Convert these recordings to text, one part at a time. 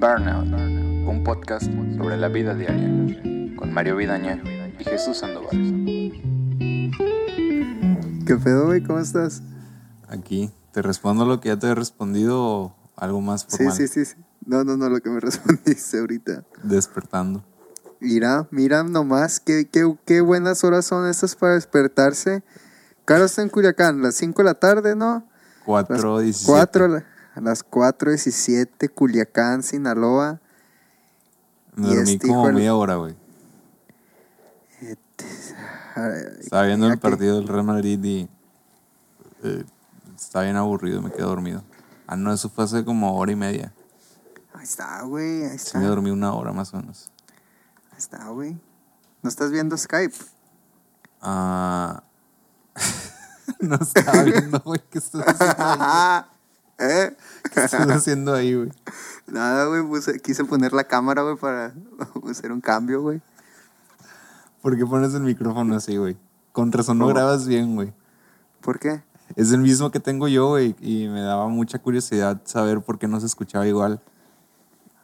Burnout, un podcast sobre la vida diaria, con Mario Vidaña y Jesús Sandoval. ¿Qué pedo, güey? ¿Cómo estás? Aquí, ¿te respondo lo que ya te he respondido o algo más Sí, formal? sí, sí, sí. No, no, no, lo que me respondiste ahorita. Despertando. Mira, mira nomás, qué, qué, qué buenas horas son estas para despertarse. Claro, está en Culiacán, las 5 de la tarde, ¿no? Las 4, 17. 4, a las 4.17, Culiacán, Sinaloa. Me y dormí este como media hora, güey. Estaba viendo el que- partido del Real Madrid y eh, estaba bien aburrido, me quedé dormido. Ah, no, eso fue hace como hora y media. Ahí está, güey, ahí Sí está. me dormí una hora más o menos. Ahí está, güey. ¿No estás viendo Skype? Ah... no estaba viendo, güey, ¿qué estás haciendo? ¿Eh? ¿Qué estás haciendo ahí, güey? Nada, güey, quise poner la cámara, güey, para hacer un cambio, güey. ¿Por qué pones el micrófono así, güey? Con razón no grabas bien, güey. ¿Por qué? Es el mismo que tengo yo, güey, y me daba mucha curiosidad saber por qué no se escuchaba igual.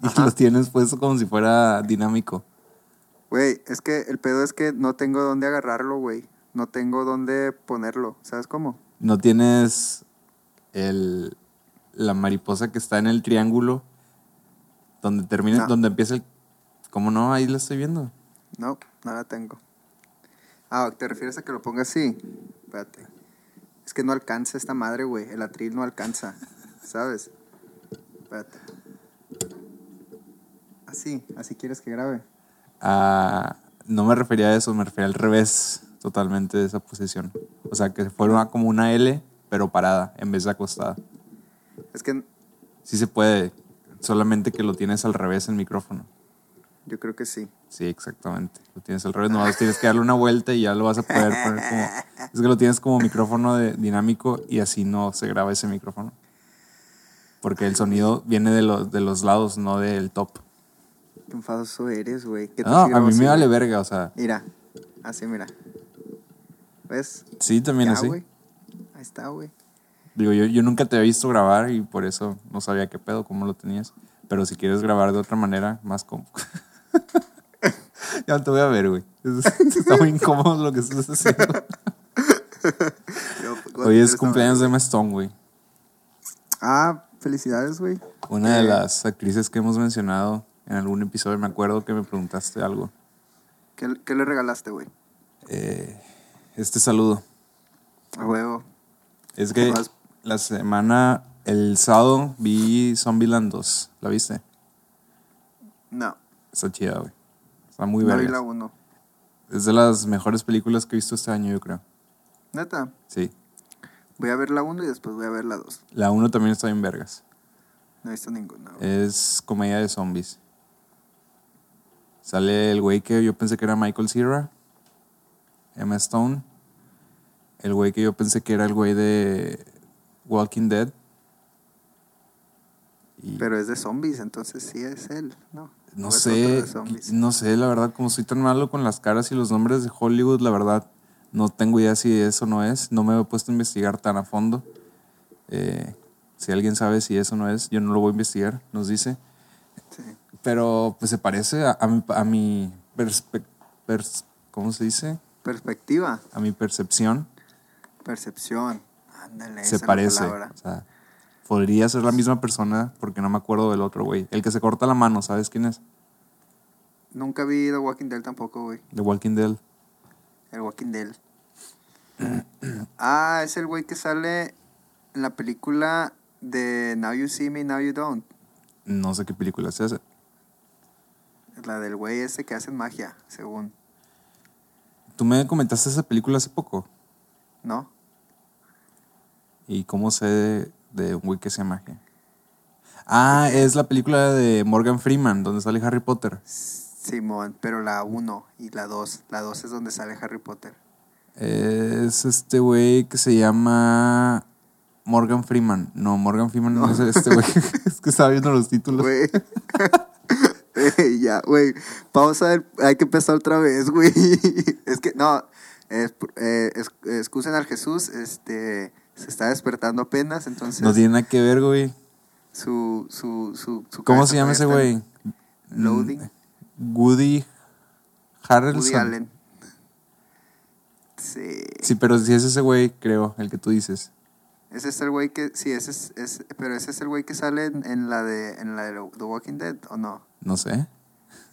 Y Ajá. lo tienes puesto como si fuera dinámico. Güey, es que el pedo es que no tengo dónde agarrarlo, güey. No tengo dónde ponerlo. ¿Sabes cómo? No tienes el, la mariposa que está en el triángulo donde termina, No. donde empieza el... ¿Cómo no? Ahí la estoy viendo. No, no la tengo. Ah, ¿te refieres a que lo ponga así? Espérate. Es que no alcanza esta madre, güey. El atril no alcanza. ¿Sabes? Espérate. Así, así quieres que grabe. Ah, no me refería a eso, me refería al revés totalmente de esa posición. O sea, que fuera como una L, pero parada, en vez de acostada. Es que Sí se puede, solamente que lo tienes al revés el micrófono. yo creo que sí. Sí, exactamente. Lo tienes al revés, no tienes que darle una vuelta y ya lo vas a poder poner como... Es que lo tienes como micrófono de, dinámico y así no se graba ese micrófono. Porque el sonido viene de, los de los lados, no del top. Qué enfadoso eres, güey. ¿Qué tal No, a mí así, me vale verga, o sea, Mira, así, mira. ¿Ves? sí, también Ya, así. güey. Ahí está, güey. Digo, yo, yo nunca te había visto grabar y por eso no sabía qué pedo, cómo lo tenías. Pero si quieres grabar de otra manera, más cómodo. ya te voy a ver, güey. Es- Está muy incómodo lo que estás haciendo. Pues, Hoy es cumpleaños de Emma Stone, güey. Ah, felicidades, güey. Una de Eh. las actrices que hemos mencionado en algún episodio, me acuerdo que me preguntaste algo. ¿Qué, qué le regalaste, güey? Eh, este saludo. A huevo. Es que la semana, el sábado, vi Zombieland 2. ¿La viste? No, Está chida, güey. Está muy no vi verga. la 1. Es de las mejores películas que he visto este año, yo creo. Neta, Sí. voy a ver la 1 y después voy a ver la 2. La 1 también está bien vergas. No he visto ninguna. Güey. Es comedia de zombies. Sale el güey que yo pensé que era Michael Cera, Emma Stone, el güey que yo pensé que era el güey de Walking Dead. Y Pero es de zombies, entonces sí es él, ¿no? no ¿O es sé, no sé, la verdad, como soy tan malo con las caras y los nombres de Hollywood, la verdad, no tengo idea si eso no es. No me he puesto a investigar tan a fondo. Eh, si alguien sabe si eso no es, yo no lo voy a investigar, nos dice. Sí. Pero pues se parece a, a mi, a mi perspe- pers- ¿cómo se dice? Perspectiva, A mi percepción percepción. Ándale, se parece. O sea, podría ser la misma persona porque no me acuerdo del otro güey. El que se corta la mano, ¿sabes quién es? Nunca vi The Walking Dead tampoco, güey. De Walking Dead. El Walking Dead. ah, es el güey que sale en la película de Now You See Me, Now You Don't. No sé qué película es esa. La del güey ese que hacen magia, según. Tú me comentaste esa película hace poco. ¿No? ¿Y cómo sé de, de un güey que se llama G? Ah, es la película de Morgan Freeman, donde sale Harry Potter. Simón, pero la 1 y la 2. La 2 es donde sale Harry Potter. Es este güey que se llama Morgan Freeman. No, Morgan Freeman no, es este güey. es que estaba viendo los títulos. Güey. Ey, ya, güey. Pausa, el- hay que empezar otra vez, güey. Es que, no, es, eh, es- excusen al Jesús, este, se está despertando apenas, entonces... No tiene nada que ver, güey. Su, su, su, su ¿Cómo se llama ese güey? Loading. Woody Harrelson. Woody Allen. Sí. Sí, pero si es ese güey, creo, el que tú dices. Ese es el güey que. Sí, ese es. es- pero ese es el güey que sale en, en la de en la de The Walking Dead, ¿o no? No sé.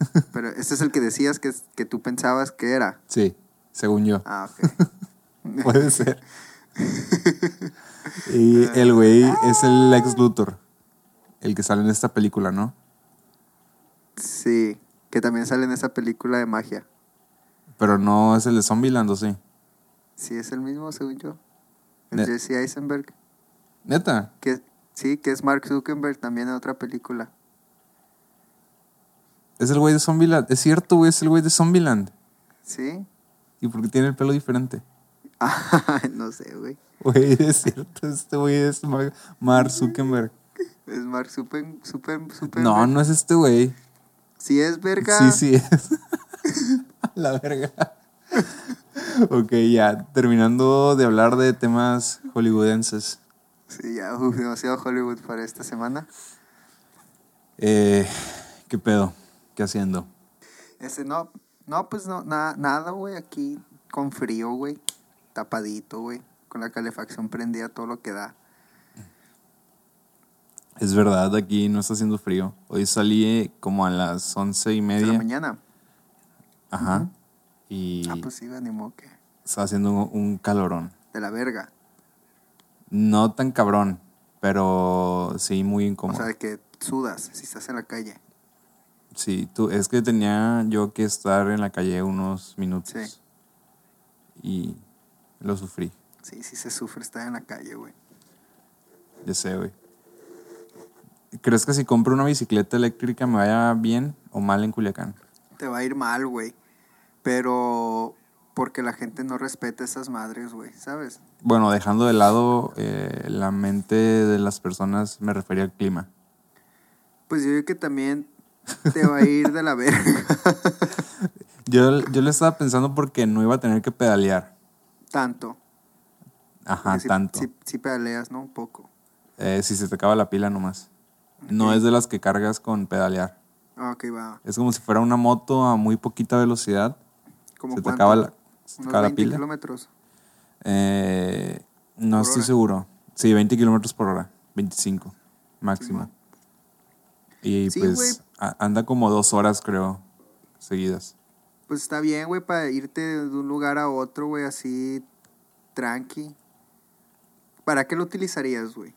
Pero ese es el que decías que, que tú pensabas que era. Sí, según yo. Ah, ok. Puede ser. y el güey es el ex Luthor. El que sale en esta película, ¿no? sí. Que también sale en esa película de magia. Pero no es el de Zombieland, ¿o sí? Sí, es el mismo, según yo. El Jesse Eisenberg. Neta. Que, sí, que es Mark Zuckerberg también en otra película. Es el güey de Zombieland. Es cierto, güey, es el güey de Zombieland. ¿Sí? ¿Y por qué tiene el pelo diferente? No sé, güey. Güey, es cierto, este güey es Mar- Zuckerberg. Es Mark Super, Super, Super. No, no es este güey. Sí es verga. Sí, sí es. La verga. ok, ya, terminando de hablar de temas hollywoodenses. Sí, ya, uf, demasiado Hollywood para esta semana. Eh, ¿Qué pedo? ¿Qué haciendo? Este, no, no, pues no, nada, nada, güey, aquí con frío, güey. Tapadito, güey. Con la calefacción prendida, todo lo que da. Es verdad, aquí no está haciendo frío. Hoy salí como a las once y De la media. mañana. Ajá. Y Ah, pues sí, ni modo que. está haciendo un, calorón. De la verga. No tan cabrón, pero sí muy O incómodo. sea, de que sudas si estás en la calle. Sí, tú, es que tenía yo que estar en la calle unos minutos. Sí. Y lo sufrí. Sí, sí se sufre estar en la calle, güey. Ya sé, güey. ¿Crees que si compro una bicicleta eléctrica me vaya bien o mal en Culiacán? Te va a ir mal, güey. Pero porque la gente no respeta esas madres, güey, ¿sabes? Bueno, dejando de lado eh, la mente de las personas, me refería al clima. Pues yo creo que también te va a ir de la verga. Yo, yo le estaba pensando porque no iba a tener que pedalear. Tanto. Ajá, tanto. Sí pedaleas, ¿no? Un poco. Eh, si se te acaba la pila nomás. No es de las que cargas con pedalear. Ah, ok, va. Es como si fuera una moto a muy poquita velocidad. ¿Cómo Se te acaba la, se te acaba la 20 pila. kilómetros. Eh, no Por estoy hora. seguro. Sí, 20 kilómetros por hora. 25 máximo. Y Sí, pues anda como dos horas, creo, seguidas. Pues está bien, güey, para irte de un lugar a otro, güey, así tranqui. ¿Para qué lo utilizarías, güey?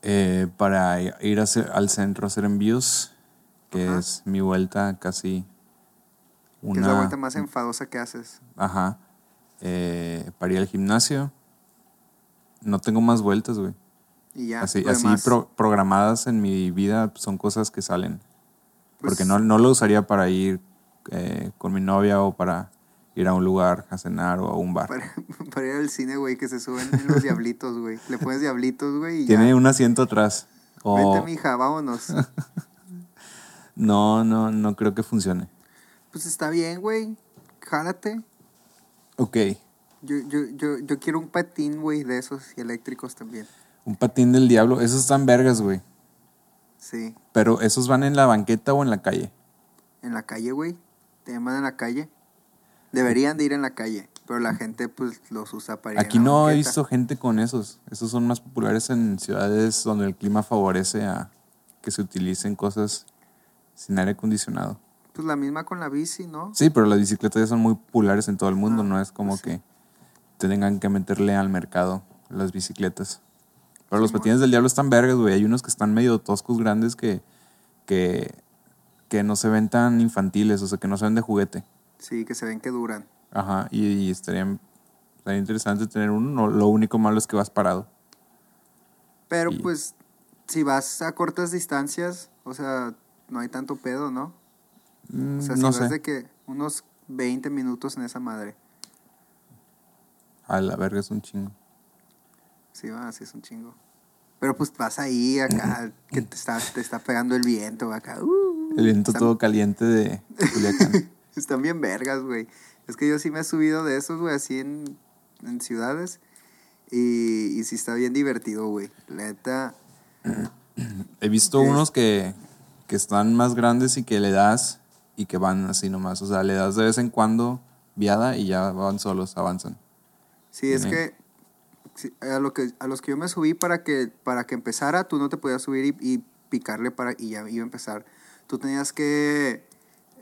Eh, para ir a hacer- al centro a hacer envíos, que Ajá. es mi vuelta casi Que una... es la vuelta más enfadosa que haces. Ajá. Eh, para ir al gimnasio. No tengo más vueltas, güey. Y ya. así así pro- programadas en mi vida pues, son cosas que salen. pues, Porque no, no lo usaría para ir eh, con mi novia o para ir a un lugar a cenar o a un bar. Para, para ir al cine, güey, que se suben los diablitos, güey. Le pones diablitos, güey, y Tiene ya. un asiento atrás. O Vente, mija, vámonos. no, no, no creo que funcione. pues está bien, güey. Jálate. Ok. Yo, yo, yo, yo quiero un patín, güey, de esos y eléctricos también. Un patín del diablo. Esos están vergas, güey. Sí. Pero esos van en la banqueta o en la calle. En la calle, güey. Te llaman en la calle. Deberían de ir en la calle. Pero la gente, pues, los usa para ir en Aquí la no he visto gente con esos. Esos son más populares en ciudades donde el clima favorece a que se utilicen cosas sin aire acondicionado. Pues la misma con la bici, ¿no? Sí, pero las bicicletas ya son muy populares en todo el mundo. Ah, no es como pues sí. que tengan que meterle al mercado las bicicletas. Pero los patines del diablo están vergas, güey. Hay unos que están medio toscos grandes que, que, que no se ven tan infantiles, o sea, que no se ven de juguete. Sí, que se ven que duran. Ajá, y, y estaría, estaría interesante tener uno. No, lo único malo es que vas parado. Pero Y- pues, si vas a cortas distancias, o sea, no hay tanto pedo, ¿no? Mm, O sea, no si vas sé. de que unos 20 minutos en esa madre. A la verga es un chingo. Sí, va, así es un chingo. Pero pues vas ahí acá, que te está, te está pegando el viento acá. uh, El viento están- todo caliente de Culiacán. Están bien vergas, güey. Es que yo sí me he subido de esos, güey, así en, en ciudades. Y, y sí está bien divertido, güey. Neta, He visto unos que, que están más grandes y que le das y que van así nomás. O sea, le das de vez en cuando viada y ya van solos, avanzan. Sí, es que a, lo que a los que yo me subí para que, para que empezara, tú no te podías subir y, y picarle para y ya iba a empezar. Tú tenías que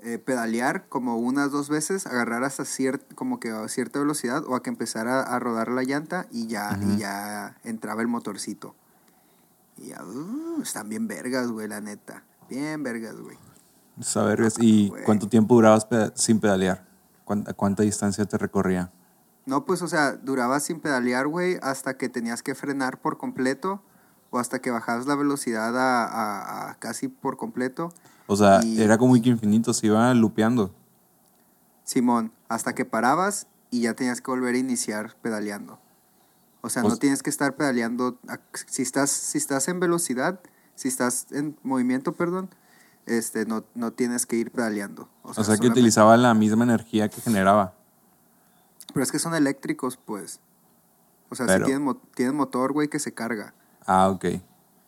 eh, pedalear como unas dos veces, agarrar hasta cier- como que a cierta velocidad o a que empezara a rodar la llanta y ya, y Ujú. ya entraba el motorcito. Y ya, uh, están bien vergas, güey, la neta. Bien vergas, güey. Saber, ¿y güey. cuánto tiempo durabas peda- sin pedalear? ¿Cuánta, ¿Cuánta distancia te recorría? No, pues, o sea, duraba sin pedalear, güey, hasta que tenías que frenar por completo o hasta que bajabas la velocidad a, a- a casi por completo. O sea, Y- era como que infinito, se iba lupeando. Simón, hasta que parabas y ya tenías que volver a iniciar pedaleando. O sea, no Pues- tienes que estar pedaleando. Si estás, si estás en velocidad, si estás en movimiento, perdón, este, no, no tienes que ir pedaleando. O sea, que solamente- utilizaba la misma energía que generaba. Pero es que son eléctricos, pues. O sea, Pero- si tienen, mo- tienen motor, güey, que se carga. Ah, ok.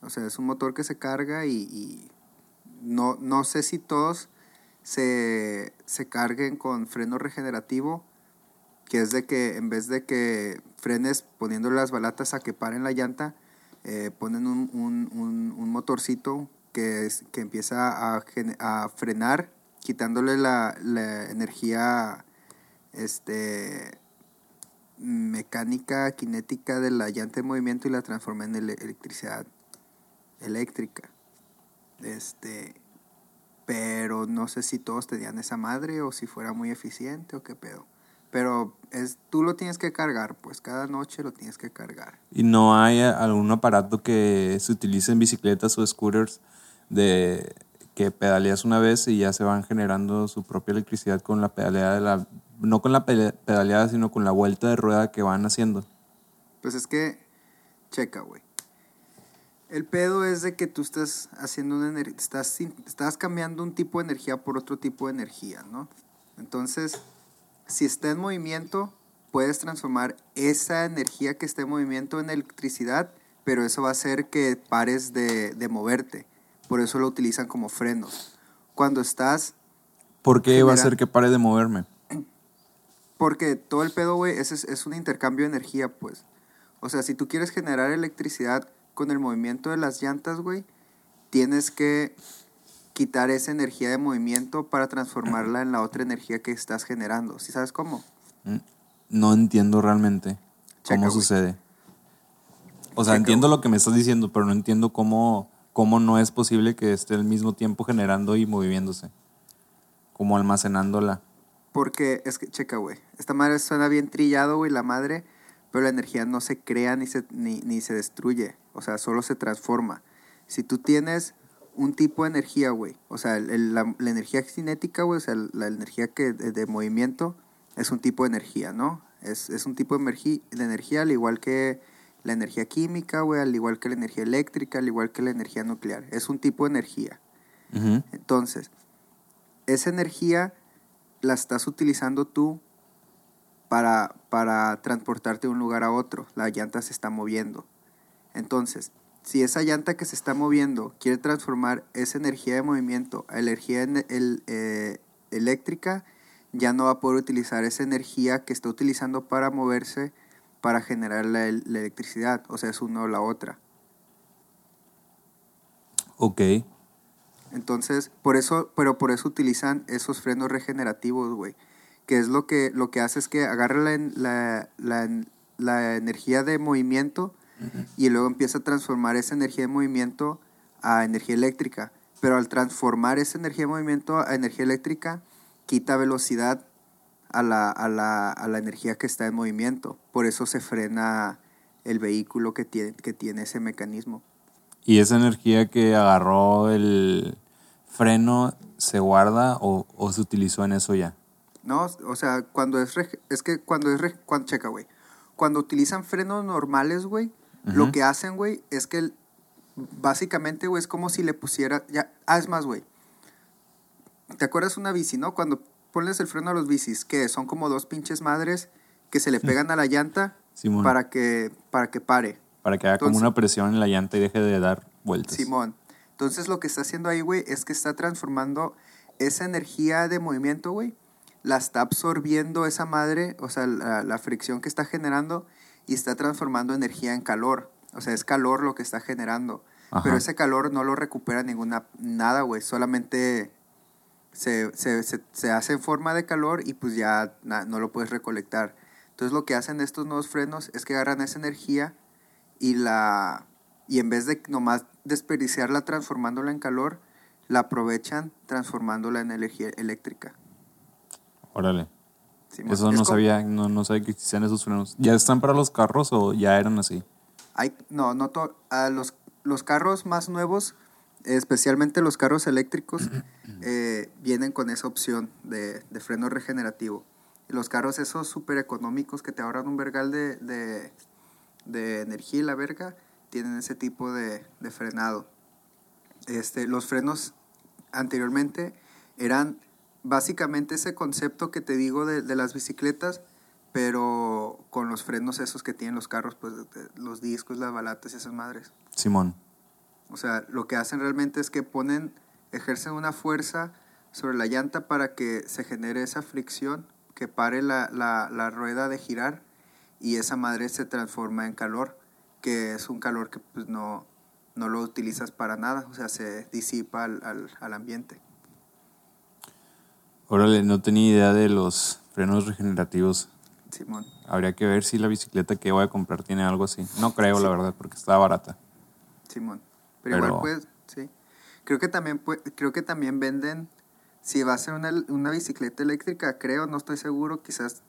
O sea, es un motor que se carga y, y no, no sé si todos se, se carguen con freno regenerativo, que es de que en vez de que frenes poniéndole las balatas a que paren la llanta, eh, ponen un, un, un, motorcito que, que empieza a, frenar, quitándole la, la energía este, mecánica, cinética de la llanta en movimiento y la transforma en ele- electricidad eléctrica. Este, pero no sé si todos tenían esa madre o si fuera muy eficiente o qué pedo. Pero es, tú lo tienes que cargar, pues cada noche lo tienes que cargar. ¿Y no hay eh, algún aparato que se utilice en bicicletas o scooters de que pedaleas una vez y ya se van generando su propia electricidad con la pedaleada de la no con la pedaleada sino con la vuelta de rueda que van haciendo? Pues es que, checa, güey. El pedo es de que tú estás haciendo una estás, estás cambiando un tipo de energía por otro tipo de energía, ¿no? Entonces, si está en movimiento, puedes transformar esa energía que está en movimiento en electricidad, pero eso va a hacer que pares de, de moverte. Por eso lo utilizan como frenos. Cuando estás ¿Por qué va a hacer que pare de moverme? Porque todo el pedo, güey, es, es un intercambio de energía, pues. O sea, si tú quieres generar electricidad con el movimiento de las llantas, güey, tienes que quitar esa energía de movimiento para transformarla en la otra energía que estás generando. ¿Sí sabes cómo? Mm, No entiendo realmente Checa, cómo güey. sucede. O sea, Checa, entiendo güey. lo que me estás diciendo, pero no entiendo cómo, cómo no es posible que esté al mismo tiempo generando y moviéndose. Como almacenándola. Porque es que, checa, güey, esta madre suena bien trillado, güey, la madre, pero la energía no se crea ni se, ni, ni se destruye, o sea, solo se transforma. Si tú tienes un tipo de energía, güey, o sea, el- el- la, la energía cinética, güey, o sea, la energía que, de, de movimiento es un tipo de energía, ¿no? Es, es un tipo de, energía, de energía al igual que la energía química, güey, al igual que la energía eléctrica, al igual que la energía nuclear. Es un tipo de energía. Entonces, esa energía la estás utilizando tú para, para transportarte de un lugar a otro. La llanta se está moviendo. Entonces, si esa llanta que se está moviendo quiere transformar esa energía de movimiento a energía en- el- eh, eléctrica, ya no va a poder utilizar esa energía que está utilizando para moverse para generar la, la electricidad. O sea, es una o la otra. Ok. Entonces, por eso, pero por eso utilizan esos frenos regenerativos, güey. Que es lo que, lo que hace es que agarra la, la, la energía de movimiento y luego empieza a transformar esa energía de movimiento a energía eléctrica. Pero al transformar esa energía de movimiento a energía eléctrica, quita velocidad a la, a la, a la energía que está en movimiento. Por eso se frena el vehículo que tiene, que tiene ese mecanismo. ¿Y esa energía que agarró el freno se guarda o, o se utilizó en eso ya? No, o sea, cuando es es que cuando es cuando checa, güey. Cuando utilizan frenos normales, güey, lo Ujú. que hacen, güey, es que el- básicamente, güey, es como si le pusiera ya, ah, es más, güey. ¿Te acuerdas una bici, no? Cuando pones el freno a los bicis, que son como dos pinches madres que se le pegan a la llanta Simón. para que para que pare. Para que haga como Entonces- una presión en la llanta y deje de dar vueltas. Simón. Entonces lo que está haciendo ahí, güey, es que está transformando esa energía de movimiento, güey, la está absorbiendo esa madre, o sea, la, la fricción que está generando y está transformando energía en calor. O sea, es calor lo que está generando. Ajá. Pero ese calor no lo recupera ninguna, nada, güey. Solamente se, se, se, se hace en forma de calor y pues ya na- no lo puedes recolectar. Entonces lo que hacen estos nuevos frenos es que agarran esa energía y la y en vez de nomás desperdiciarla transformándola en calor, la aprovechan transformándola en energía eléctrica. Órale. Eso Es no co- sabía, no, no sabía que existían esos frenos. ¿Ya están para los carros o ya eran así? Hay, no, no to- a los, los carros más nuevos, especialmente los carros eléctricos, eh, vienen con esa opción de, de freno regenerativo. Los carros esos súper económicos que te ahorran un vergal de, de, de energía y la verga, tienen ese tipo de, de frenado. Este, los frenos anteriormente eran básicamente ese concepto que te digo de, de las bicicletas, pero con los frenos esos que tienen los carros, pues los discos, las balatas y esas madres. Simón. O sea, lo que hacen realmente es que ponen, ejercen una fuerza sobre la llanta para que se genere esa fricción, que pare la, la, la rueda de girar y esa madre se transforma en calor, que es un calor que pues no, no lo utilizas para nada, o sea, se disipa al, al, al ambiente. Órale, no tenía idea de los frenos regenerativos. Simón. Habría que ver si la bicicleta que voy a comprar tiene algo así. No creo, la verdad, porque está barata. Simón. Pero, Pero- igual pues, sí. Creo que también pue- creo que también venden si va a ser una, una bicicleta eléctrica, creo, no estoy seguro, quizás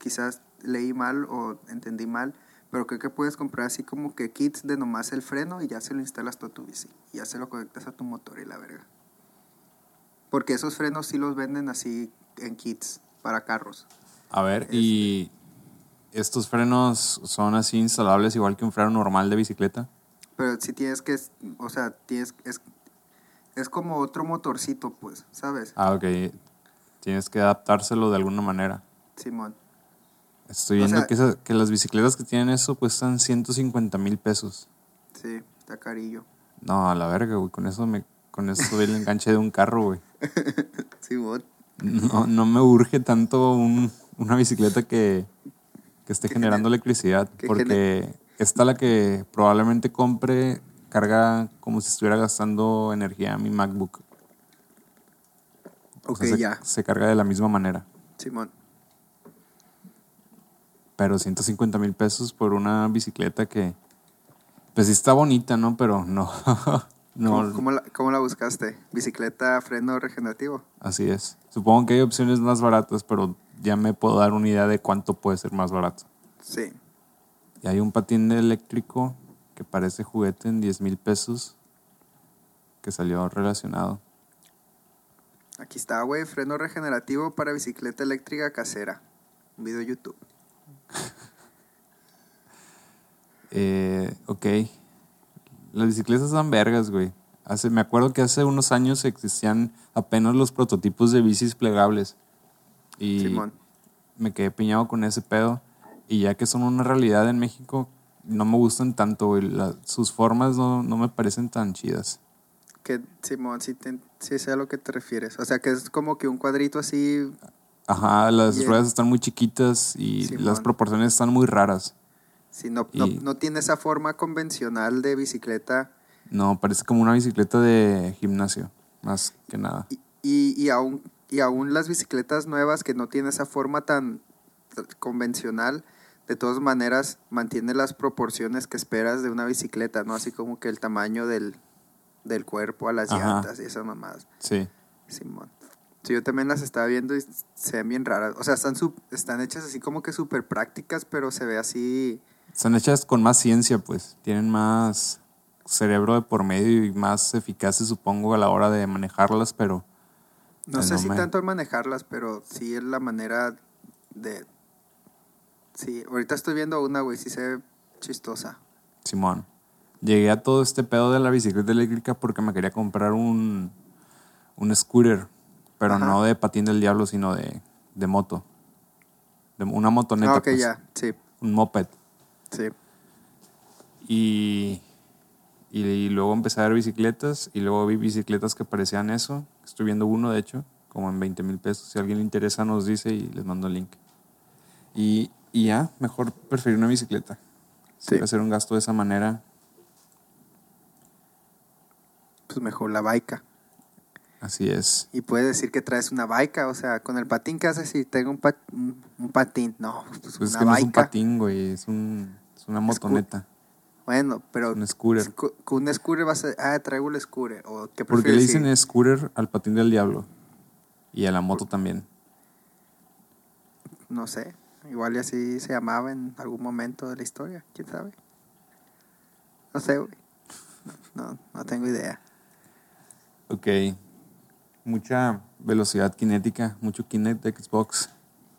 quizás leí mal o entendí mal, pero creo que puedes comprar así como que kits de nomás el freno y ya se lo instalas tú a tu bici. Y ya se lo conectas a tu motor y la verga. Porque esos frenos sí los venden así en kits para carros. A ver, y estos frenos son así instalables igual que un freno normal de bicicleta. Pero si tienes que, o sea, tienes, es, es como otro motorcito, pues, ¿sabes? Ah, ok. Tienes que adaptárselo de alguna manera. Simón. Estoy O viendo sea- que, esa- que las bicicletas que tienen eso cuestan 150 mil pesos. Sí, está carillo. No, a la verga, güey. Con eso me, con eso doy el enganche de un carro, güey. Simón. No, no me urge tanto un- una bicicleta que, que esté generando gener- electricidad. que Porque esta la que probablemente compre carga como si estuviera gastando energía a mi MacBook. O Ok, sea, se, ya. se carga de la misma manera. Simón. Pero 150 mil pesos por una bicicleta que, pues sí está bonita, ¿no? Pero no, no, ¿Cómo, la, cómo la buscaste? ¿Bicicleta freno regenerativo? así es. Supongo que hay opciones más baratas, pero ya me puedo dar una idea de cuánto puede ser más barato. Sí. Y hay un patín eléctrico que parece juguete en 10 mil pesos que salió relacionado. Aquí está, güey. Freno regenerativo para bicicleta eléctrica casera. Un video de YouTube. Eh, ok. Las bicicletas dan vergas, güey. Hace, me acuerdo que hace unos años existían apenas los prototipos de bicis plegables. Y Simón. me quedé piñado con ese pedo. Y ya que son una realidad en México, no me gustan tanto, güey. La- sus formas no, no me parecen tan chidas. Que, Simón, sí, te, sé a lo que te refieres. O sea, que es como que un cuadrito así. Ajá, las ruedas están muy chiquitas y Simón. las proporciones están muy raras. No, no, Y- no tiene esa forma convencional de bicicleta. No, parece como una bicicleta de gimnasio, más que nada. Y, y, y aún, y aún las bicicletas nuevas que no tienen esa forma tan convencional, de todas maneras mantiene las proporciones que esperas de una bicicleta, ¿no? Así como que el tamaño del, del cuerpo a las Ajá. llantas y esas mamadas. Sí. Simón. Sí, yo también las estaba viendo y se ven bien raras. O sea, están, sup- están hechas así como que súper prácticas, pero se ve así... Están hechas con más ciencia, pues. Tienen más cerebro de por medio y más eficaces, supongo, a la hora de manejarlas, pero No sé si tanto al manejarlas, pero sí es la manera de... Sí, ahorita estoy viendo una, güey, sí se ve chistosa. Simón. Llegué a todo este pedo de la bicicleta eléctrica porque me quería comprar un, un scooter, pero Ajá. no de patín del diablo, sino de, de moto. De una motoneta, Ah, ok, pues, ya, sí, un moped. Sí. Y, Y, luego empecé a ver bicicletas y luego vi bicicletas que parecían eso. Estoy viendo uno, de hecho, como en 20 mil pesos. Si a alguien le interesa, nos dice y les mando el link. Y, y ya, mejor preferir una bicicleta. Sí. Hacer un gasto de esa manera. Pues mejor la baica. Así es. Y puedes decir que traes una baica, o sea, con el patín que haces si tengo un, pat- un, un patín. No, pues, Pues es una que no es un patín, güey. Es, un, es una motoneta. Bueno, pero Un scooter. con un scooter vas a... Ah, traigo el scooter. ¿O qué Porque le dicen decir? scooter al patín del diablo. Y a la moto también. No sé. Igual y así se llamaba en algún momento de la historia. ¿Quién sabe? No sé, güey. No, no, no tengo idea. Ok. Mucha velocidad cinética, mucho Kinect Xbox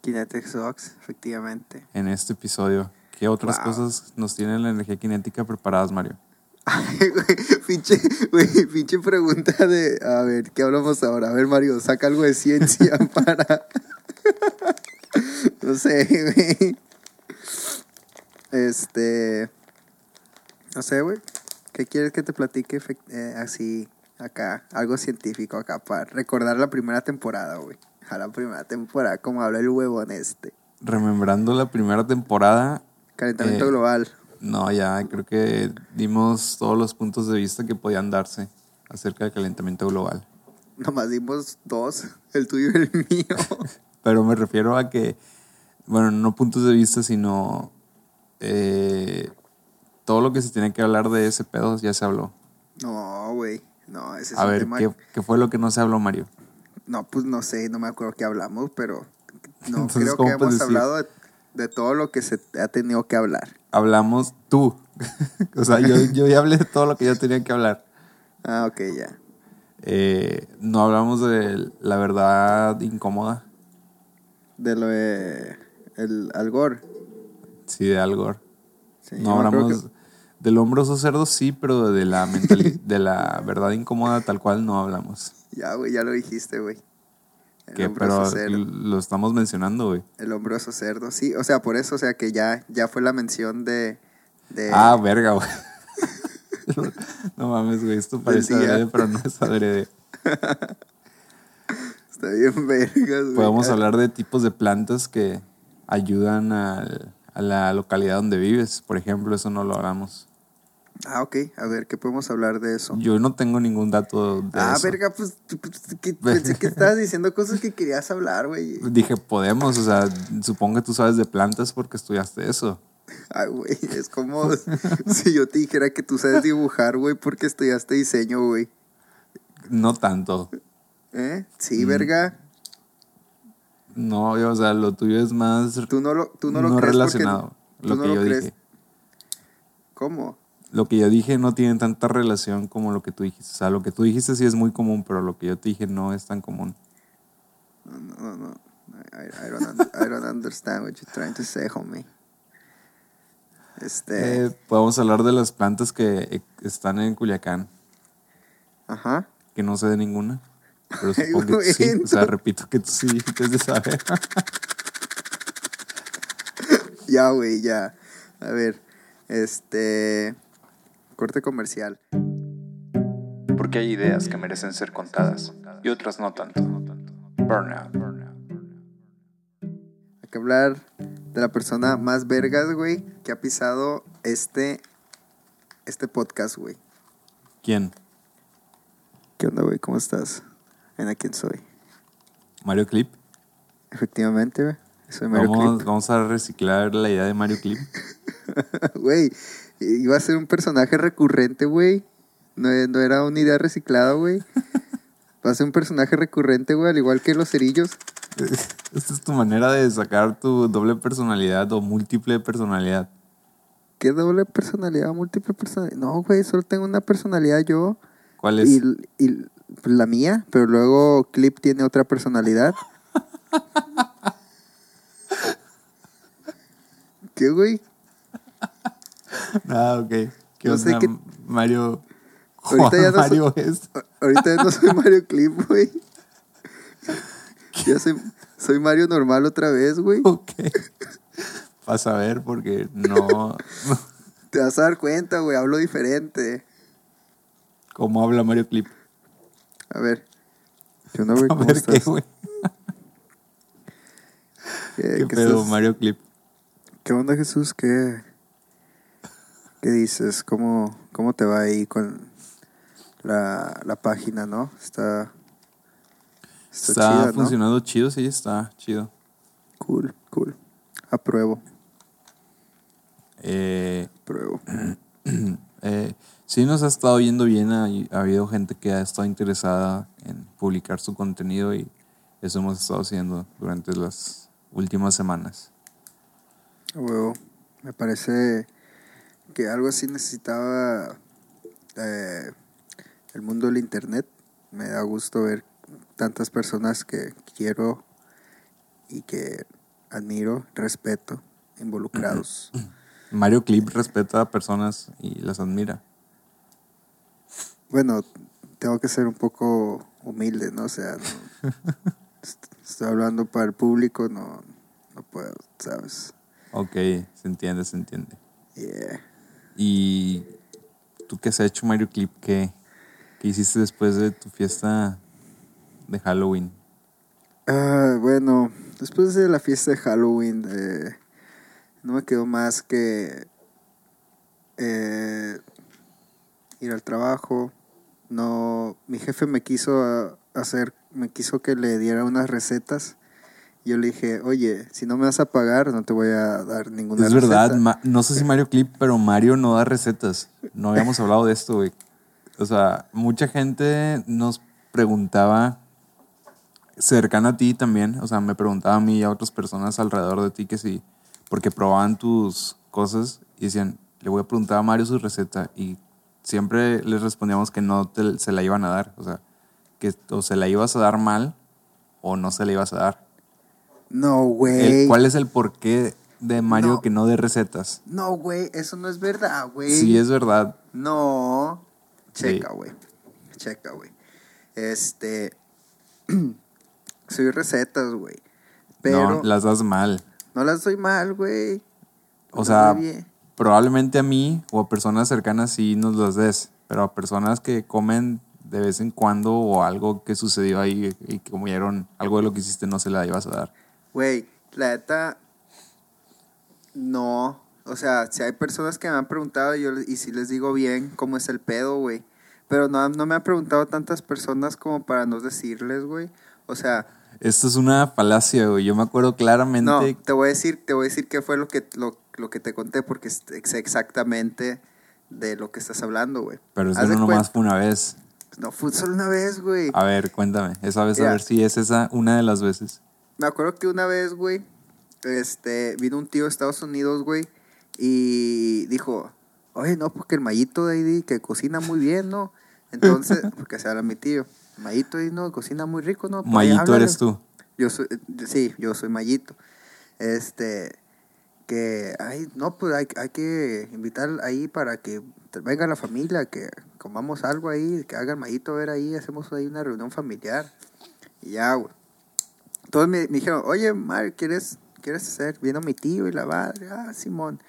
Kinetic Xbox, efectivamente. en este episodio. ¿Qué otras Wow. cosas nos tienen la energía cinética preparadas, Mario? Ay, güey, pinche, güey, pinche pregunta de... A ver, ¿qué hablamos ahora? A ver, Mario, saca algo de ciencia para... no sé, güey. Este... No sé, güey. ¿Qué quieres que te platique eh, así acá? Algo científico acá para recordar la primera temporada, güey. A la primera temporada, como habla el huevón este. Remembrando la primera temporada, Calentamiento Eh, global. no, ya creo que dimos todos los puntos de vista que podían darse acerca del calentamiento global. Nomás dimos dos, el tuyo y el mío. Pero me refiero a que, bueno, no puntos de vista, sino eh, todo lo que se tiene que hablar de ese pedo ya se habló. No, güey. No, ese es A un ver, tema. ¿qué, qué fue lo que no se habló, Mario? No, pues no sé, no me acuerdo qué hablamos, pero no Entonces, creo ¿cómo que hemos decir? hablado de, de todo lo que se ha tenido que hablar. Hablamos tú. o sea, yo, yo ya hablé de todo lo que yo tenía que hablar. Ah, ok, ya. Eh, no hablamos de la verdad incómoda, De lo de el Algor. sí, de Al Gore. Sí, no hablamos del hombroso cerdo, sí, pero de la de la verdad incómoda tal cual no hablamos. Ya, güey, ya lo dijiste, güey. Que, hombroso pero cerdo. lo estamos mencionando, güey. El hombroso cerdo. Sí, o sea, por eso, o sea, que ya, ya fue la mención de... de Ah, verga, güey. no mames, güey, esto parece adrede, pero no es adrede. Está bien vergas, güey. Podemos hablar de tipos de plantas que ayudan al- a la localidad donde vives. Por ejemplo, eso no lo hablamos. Ah, ok. A ver, ¿qué podemos hablar de eso? Yo no tengo ningún dato de Ah, eso. verga, pues, pues, que- pensé que estabas diciendo cosas que querías hablar, güey. Dije, podemos, o sea, supongo que tú sabes de plantas porque estudiaste eso. Ay, güey, es como si yo te dijera que tú sabes dibujar, güey, porque estudiaste diseño, güey. No tanto. ¿Eh? Sí, Mm. verga. No, o sea, lo tuyo es más Tú no lo, tú no lo no crees relacionado. porque Lo tú que no yo lo crees. dije. ¿Cómo? Lo que yo dije no tiene tanta relación como lo que tú dijiste. O sea, lo que tú dijiste sí es muy común, pero lo que yo te dije no es tan común. No, no, no. no. I, I don't, I don't understand what you're trying to say, homie. Este. Eh, podemos hablar de las plantas que eh, están en Culiacán, Ajá. que no sé de ninguna. Pero supongo que sí. O sea, repito que tú sí debes de saber. Ya, güey, ya. A ver. Este. Corte comercial. Porque hay ideas que merecen ser contadas y otras no tanto. Burnout. Hay que hablar de la persona más vergas, güey, que ha pisado este. Este podcast, güey. ¿Quién? ¿Qué onda, güey? ¿Cómo estás? Ven a quién soy. Mario Clip. Efectivamente, güey. Soy Mario Vamos, Clip. vamos a reciclar la idea de Mario Clip. Güey, iba a ser un personaje recurrente, güey. No, no era una idea reciclada, güey. Va a ser un personaje recurrente, güey, al igual que los cerillos. Esta es tu manera de sacar tu doble personalidad o múltiple personalidad. ¿Qué doble personalidad, múltiple personalidad? No, güey, solo tengo una personalidad yo. ¿Cuál es? Y, y pues, la mía, pero luego Clip tiene otra personalidad. ¿Qué, güey? Ah, ok. ¿Qué No sé onda, qué- Mario? Ahorita ya no Mario es. Ahorita ya no soy Mario Clip, güey. Ya soy, soy Mario normal otra vez, güey. Ok. Vas a ver porque no. Te vas a dar cuenta, güey, hablo diferente. ¿Cómo habla Mario Clip? A ver. ¿Qué onda, güey? A ¿Cómo ver qué, güey. ¿Qué, ¿Qué qué pedo, estás- Mario Clip? ¿Qué onda, Jesús? ¿Qué, qué dices? ¿Cómo, ¿Cómo te va ahí con la, la página, no? Está, está, Está chida, ¿no? funcionando chido, sí, está chido. Cool, cool. Apruebo, Eh, apruebo. eh, sí nos ha estado yendo bien, ha, ha habido gente que ha estado interesada en publicar su contenido y eso hemos estado haciendo durante las últimas semanas. Huevo. Me parece que algo así necesitaba eh, el mundo del internet. Me da gusto ver tantas personas que quiero y que admiro, respeto, involucrados. Mario Clip respeta a personas y las admira. Bueno, tengo que ser un poco humilde, ¿no? O sea, no- estoy hablando para el público, no, no puedo, ¿sabes? Ok, se entiende, se entiende. Yeah. ¿Y tú qué has hecho, Mario Clip? ¿Qué, qué hiciste después de tu fiesta de Halloween? Ah, bueno, después de la fiesta de Halloween, eh, no me quedó más que eh, ir al trabajo. No, mi jefe me quiso hacer, me quiso que le diera unas recetas. Yo le dije, oye, si no me vas a pagar, no te voy a dar ninguna es receta. verdad, Ma- no sé si Mario Clip, pero Mario no da recetas. No habíamos hablado de esto, güey. O sea, mucha gente nos preguntaba, cercana a ti también, o sea, me preguntaba a mí y a otras personas alrededor de ti que sí, porque probaban tus cosas y decían, le voy a preguntar a Mario su receta y siempre les respondíamos que no te- se la iban a dar, o sea, que o se la ibas a dar mal o no se la ibas a dar. No, güey. ¿Cuál es el porqué de Mario No. que no dé recetas? No, güey, eso no es verdad, güey. Sí, es verdad. No. Checa, güey. Checa, güey. Este. soy recetas, güey. Pero no, las das mal. no las doy mal, güey. O sea, probablemente a mí o a personas cercanas sí nos las des, pero a personas que comen de vez en cuando o algo que sucedió ahí y que comieron algo de lo que hiciste no se la ibas a dar. Güey, la neta. No. O sea, si hay personas que me han preguntado yo, y si les digo bien cómo es el pedo, güey. Pero no, no me han preguntado tantas personas como para no decirles, güey. O sea, Esto es una falacia, güey. Yo me acuerdo claramente. No, te voy a decir, te voy a decir qué fue lo que, lo, lo que te conté, porque es- sé exactamente de lo que estás hablando, güey. pero eso no nomás fue una vez. No, fue solo una vez, güey. A ver, cuéntame. Esa vez, a ver si es esa una de las veces. Me acuerdo que una vez, güey, este, vino un tío de Estados Unidos, güey, y dijo, oye, no, porque el Mayito de ahí que cocina muy bien, ¿no? Entonces, porque se habla mi tío, Mayito ahí, ¿no? Cocina muy rico, ¿no? Háblale". eres tú. Yo soy, sí, yo soy Mayito. Este, que, ay, no, pues hay, hay que invitar ahí para que venga la familia, que comamos algo ahí, que hagan Mayito a ver ahí, hacemos ahí una reunión familiar. Y ya, güey. Todos me, me dijeron, oye, Mario, ¿quieres, ¿quieres hacer? Vino mi tío y la madre, ah, Simón.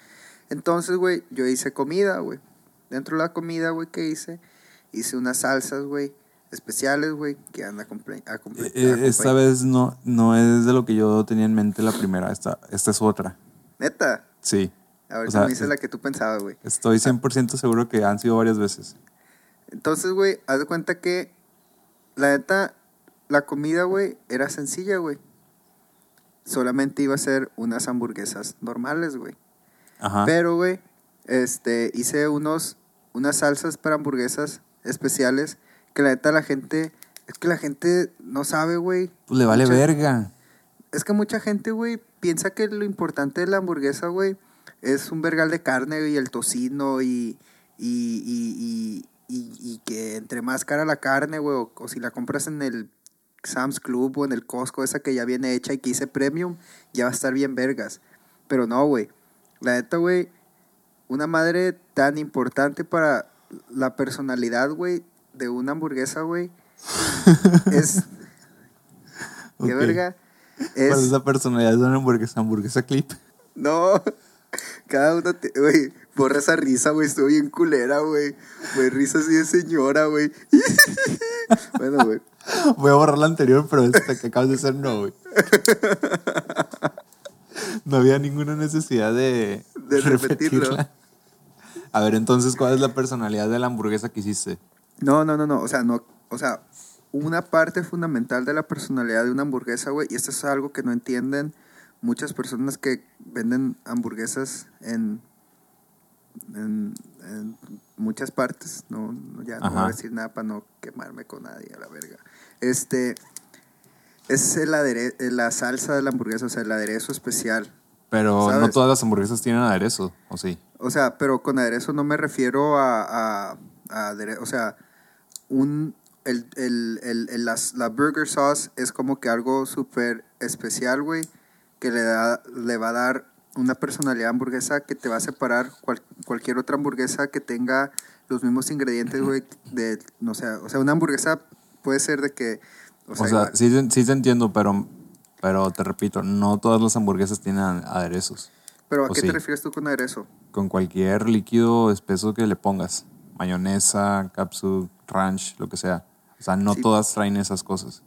Entonces, güey, yo hice comida, güey. Dentro de la comida, güey, que hice, hice unas salsas, güey, especiales, güey, que han acompa- acompa- Eh, eh, Esta vez no, no es de lo que yo tenía en mente la primera. Esta, esta es otra. Neta. Sí. A ver O sea, me dices la que tú pensabas, güey. Estoy 100% seguro que han sido varias veces. Entonces, güey, haz de cuenta que la neta, la comida, güey, era sencilla, güey. Solamente iba a ser unas hamburguesas normales, güey. Ajá. Pero, güey, este, hice unos, unas salsas para hamburguesas especiales que la neta la gente, es que la gente no sabe, güey. Pues le vale Mucha- verga. Es que mucha gente, güey, piensa que lo importante de la hamburguesa, güey, es un vergal de carne y el tocino y, y, y, y, y- y que entre más cara la carne, güey, o, o si la compras en el Sam's Club o en el Costco, esa que ya viene hecha y que hice premium, ya va a estar bien vergas. Pero no, güey. La neta, güey, una madre tan importante para la personalidad, güey, de una hamburguesa, güey, es... ¿Qué verga? ¿Cuál es Es... la personalidad de una hamburguesa? ¿Hamburguesa clip? No, cada uno, güey, Borra esa risa, güey. Estoy bien culera, güey. Güey, risa así de señora, güey. bueno, güey. Voy a borrar la anterior, pero esta que acabas de hacer no, güey. No había ninguna necesidad de, De repetirlo. repetirla. A ver, entonces, ¿cuál es la personalidad de la hamburguesa que hiciste? No, no, no, no. O sea, no. O sea, una parte fundamental de la personalidad de una hamburguesa, güey. Y esto es algo que no entienden muchas personas que venden hamburguesas en. En, en muchas partes, no, no- ya no voy a Ajá. decir nada para no quemarme con nadie a la verga. Este es el adere- la salsa de la hamburguesa, o sea, el aderezo especial. Pero no ¿Sabes? todas las hamburguesas tienen aderezo, ¿o sí? O sea, pero con aderezo no me refiero a, a, a adere- o sea, un el, el, el, las- la burger sauce es como que algo súper especial, güey, que le da le va a dar una personalidad hamburguesa que te va a separar cual- cualquier otra hamburguesa que tenga los mismos ingredientes, güey, de no sé, o sea, una hamburguesa puede ser de que o O sea, sí, te- sí te entiendo, pero, pero te repito, no todas las hamburguesas tienen aderezos. pero ¿a qué sí. te refieres tú con aderezo? Con cualquier líquido espeso que le pongas. Mayonesa, capsu, ranch, lo que sea. O sea, no Sí. todas traen esas cosas.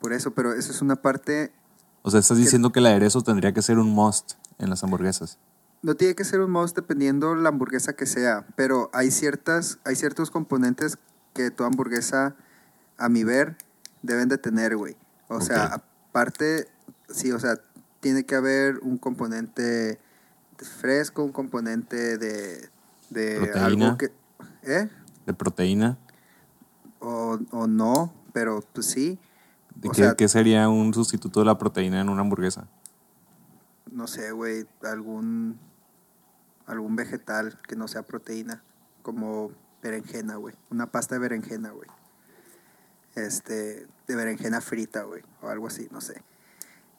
Por eso, pero eso es una parte O sea, estás diciendo que el aderezo tendría que ser un must en las hamburguesas. No tiene que ser un must dependiendo la hamburguesa que sea, pero hay ciertas, hay ciertos componentes que tu hamburguesa, a mi ver, deben de tener, güey. O sea, aparte, sí, o sea, tiene que haber un componente fresco, un componente de, de Proteína. algo que, ¿eh? De proteína. O, o no, pero pues sí. ¿De O qué, sea, qué sería un sustituto de la proteína en una hamburguesa? no sé, güey, algún algún vegetal que no sea proteína, como berenjena, güey, una pasta de berenjena, güey. Este, de berenjena frita, güey, o algo así, no sé.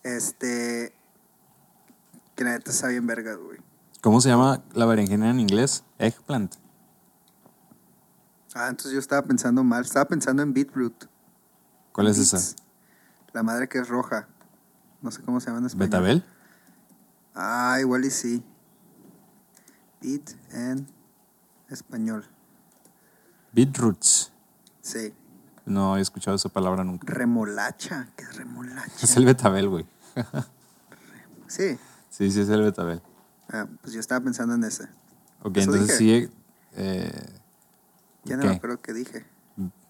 Este que la neta está bien verga, güey. ¿Cómo se llama la berenjena en inglés? Eggplant. Ah, entonces yo estaba pensando mal, estaba pensando en beetroot. ¿Cuál es esa? La madre que es roja. No sé cómo se llama en español. ¿Betabel? Ah, igual y sí. Beet en español. Beetroots. Sí. No he escuchado esa palabra nunca. Remolacha. ¿Qué es remolacha? Es el betabel, güey. Sí. Sí, sí, es el betabel. Ah, pues yo estaba pensando en ese. Ok, Eso entonces dije. sí. Eh, Ya no ¿Qué? me acuerdo qué dije.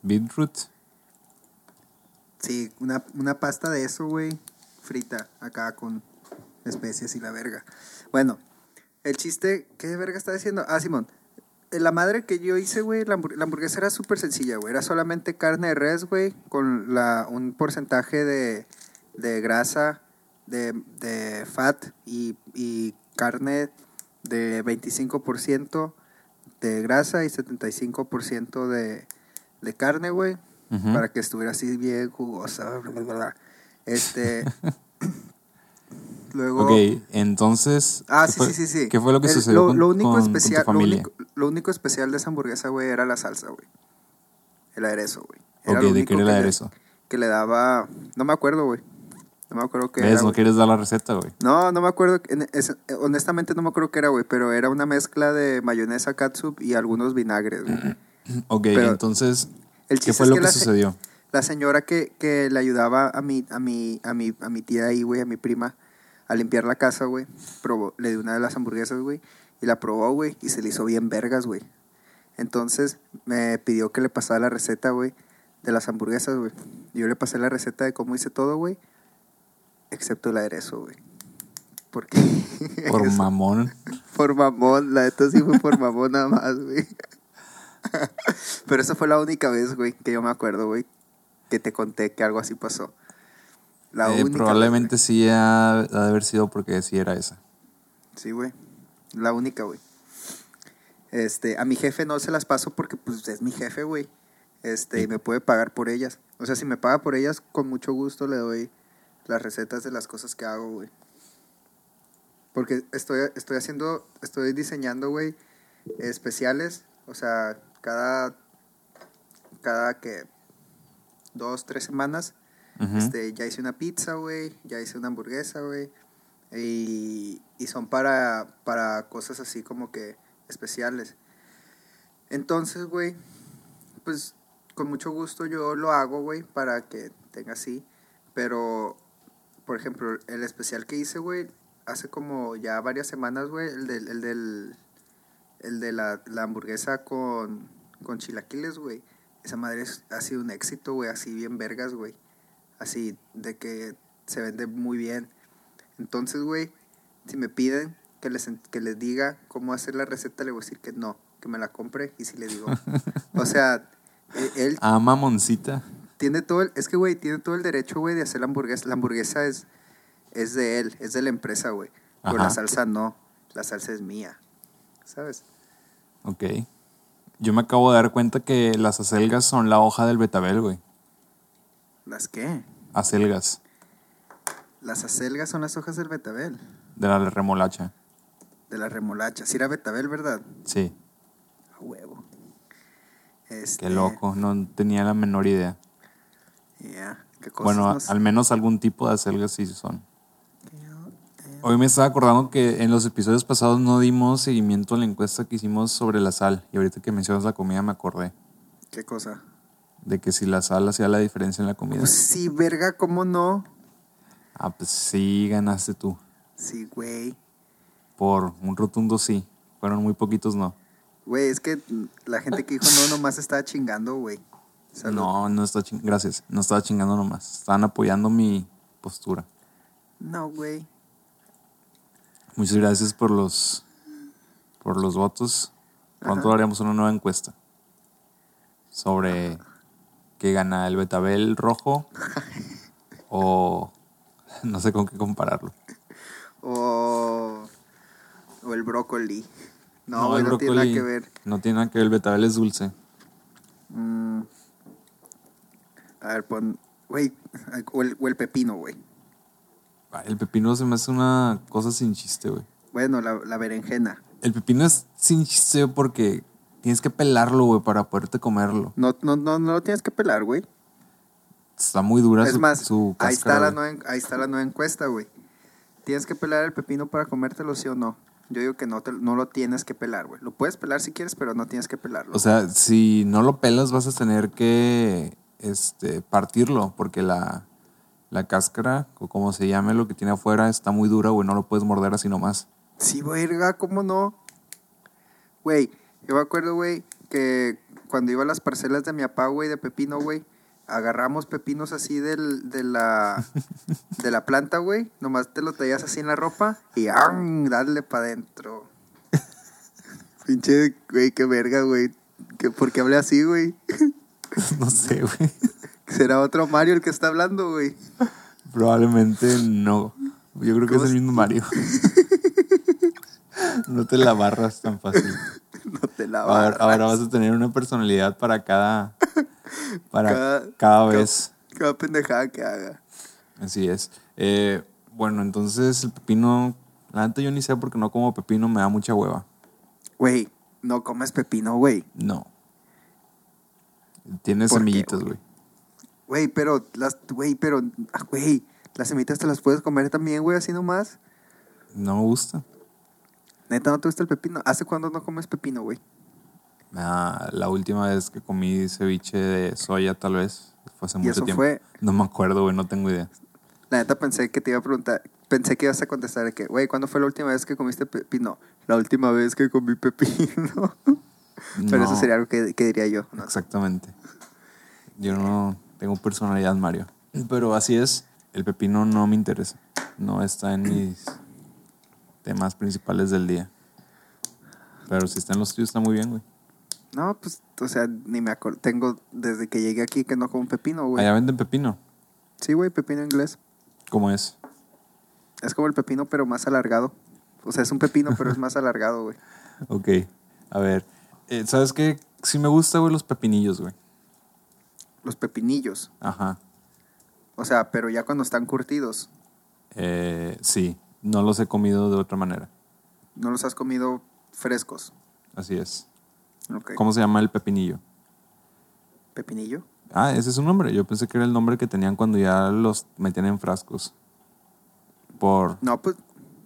beetroot. Sí, una, una pasta de eso, güey. Frita acá con especias y la verga. Bueno, el chiste, ¿qué verga está diciendo? Ah, Simón. eh, La madre que yo hice, güey, la hamburguesa era súper sencilla, güey. Era solamente carne de res, güey, con la, un porcentaje de, de grasa, de, de fat y, y carne de 25% de grasa y 75% de, de carne, güey Para que estuviera así bien jugosa. bla, bla, bla. Este. luego. Ok, entonces. Ah, ¿qué sí, fue- sí, sí, sí. ¿Qué fue lo que El- sucedió lo, con, lo único con- con tu especial, lo familia? único, lo único especial de esa hamburguesa, güey, era la salsa, güey. El aderezo, güey. Era Ok, lo ¿de qué era el que le- aderezo? Que le daba. No me acuerdo, güey. No me acuerdo qué ¿Ves? era. No quieres dar la receta, güey. No, no me acuerdo. en- es- honestamente no me acuerdo qué era, güey. Pero era una mezcla de mayonesa, catsup y algunos vinagres, güey. Ok, Pero entonces. El ¿Qué fue lo que que la se- sucedió? La señora que, que le ayudaba a mi, a mi, a mi, a mi tía ahí, güey, a mi prima, a limpiar la casa, güey, probó, le dio una de las hamburguesas, güey, y la probó, güey, y se le hizo bien vergas, güey. Entonces me pidió que le pasara la receta, güey, de las hamburguesas, güey. Yo le pasé la receta de cómo hice todo, güey, excepto el aderezo, güey. Porque Por mamón. por mamón, la neta sí fue por mamón nada más, güey. Pero esa fue la única vez, güey, que yo me acuerdo, güey, que te conté que algo así pasó. La Eh, única probablemente vez, sí ha, ha de haber sido porque sí era esa. Sí, güey. La única, güey. Este, a mi jefe no se las paso porque pues es mi jefe, güey. Este, y me puede pagar por ellas. O sea, si me paga por ellas, con mucho gusto le doy las recetas de las cosas que hago, güey. Porque estoy, estoy haciendo, estoy diseñando, güey, especiales. O sea, cada, cada que dos, tres semanas, este, ya hice una pizza, güey, ya hice una hamburguesa, güey. Y, y son para, para cosas así como que especiales. Entonces, güey, pues con mucho gusto yo lo hago, güey, para que tenga así. Pero, por ejemplo, el especial que hice, güey, hace como ya varias semanas, güey, el del, el del, el de la, la hamburguesa con, con chilaquiles, güey. Esa madre es- ha sido un éxito, güey, así bien vergas, güey. Así, de que se vende muy bien. Entonces, güey, si me piden que les, que les diga cómo hacer la receta, le voy a decir que no, que me la compre. Y si le digo, o sea, e- él Ah, mamoncita. tiene todo el, es que, güey, tiene todo el derecho, güey, de hacer la hamburguesa. La hamburguesa es, es de él, es de la empresa, güey. Pero la salsa no, la salsa es mía, ¿sabes? Ok. Yo me acabo de dar cuenta que las acelgas son la hoja del betabel, güey. ¿Las qué? Acelgas. Las acelgas son las hojas del betabel, De la remolacha. de la remolacha. Si era betabel, ¿verdad? Sí. A huevo. Este, Qué loco. No tenía la menor idea. ya, qué cosas Bueno, al menos algún tipo de acelgas sí son. Hoy me estaba acordando que en los episodios pasados no dimos seguimiento a la encuesta que hicimos sobre la sal. Y ahorita que mencionas la comida me acordé ¿Qué cosa? de que si la sal hacía la diferencia en la comida. Pues sí, verga, ¿cómo no? Ah, pues sí, ganaste tú. Sí, güey. Por un rotundo sí. Fueron muy poquitos no. Güey, es que la gente que dijo no nomás estaba chingando, güey. Salud. No, no está ching- Gracias. No estaba chingando nomás. Estaban apoyando mi postura. No, güey. Muchas gracias por los por los votos. Pronto Ajá. haremos una nueva encuesta sobre qué gana el betabel rojo o no sé con qué compararlo. O, o el brócoli. No, el güey, no, tiene nada que ver. No tiene nada que ver. El betabel es dulce. Mm. A ver, pon. Güey, o el, o el pepino, güey. Ay, El pepino se me hace una cosa sin chiste, güey. Bueno, la, la berenjena. El pepino es sin chiste porque tienes que pelarlo, güey, para poderte comerlo. No, no, no, no lo tienes que pelar, güey. Está muy dura Es su, más, su ahí, cáscara, está la nueva, ahí está la nueva encuesta, güey. ¿Tienes que pelar el pepino para comértelo, sí o no? Yo digo que no, te- no lo tienes que pelar, güey. Lo puedes pelar si quieres, pero no tienes que pelarlo. O sea, si no lo pelas vas a tener que este, partirlo porque la, la cáscara, o como se llame, lo que tiene afuera está muy dura, güey, no lo puedes morder así nomás. Sí, verga, ¿cómo no? Güey, yo me acuerdo, güey, que cuando iba a las parcelas de mi papá, güey, de pepino, güey, agarramos pepinos así del, de la de la planta, güey, nomás te lo traías así en la ropa y ¡am! darle para adentro. Pinche, güey, qué verga, güey. ¿Qué- ¿Por qué hablé así, güey? no sé, güey. ¿Será otro Mario el que está hablando, güey? Probablemente no. Yo creo que es ¿Cómo el mismo Mario. no te la barras tan fácil. No te la Ahora, barras. ahora vas a tener una personalidad para cada, para Cada- cada, cada- vez. Cada pendejada que haga. Así es. Eh, bueno, entonces el pepino, la neta yo ni sé porque no como pepino, me da mucha hueva. Güey, no comes pepino, güey. No. Tiene ¿Por qué, semillitas, güey? Güey. Pero las, güey, pero, ah, güey, las semitas te las puedes comer también, güey, así nomás. No me gusta. Neta, ¿no te gusta el pepino? ¿Hace cuándo no comes pepino, güey? Ah, la última vez que comí ceviche de soya, tal vez, fue hace Y mucho eso tiempo. fue- No me acuerdo, güey, no tengo idea. La neta pensé que te iba a preguntar, pensé que ibas a contestar que, güey, ¿cuándo fue la última vez que comiste pepino? La última vez que comí pepino. pero eso sería algo que, que diría yo. ¿no? Exactamente. Yo no tengo personalidad, Mario. Pero así es, el pepino no me interesa. No está en mis temas principales del día. Pero si está en los tuyos, está muy bien, güey. No, pues, o sea, ni me acuerdo. Tengo desde que llegué aquí que no como pepino, güey. Allá venden pepino. Sí, güey, pepino inglés. ¿Cómo es? Es como el pepino, pero más alargado. O sea, es un pepino, pero es más alargado, güey. Ok. A ver. eh, ¿Sabes qué? Sí me gusta, güey, los pepinillos, güey. Los pepinillos. Ajá. O sea, pero ya cuando están curtidos. Eh, sí. No los he comido de otra manera. No los has comido frescos. Así es. ¿Cómo se llama el pepinillo? ¿Pepinillo? Ah, ese es su nombre. Yo pensé que era el nombre que tenían cuando ya los metían en frascos. Por... No, pues,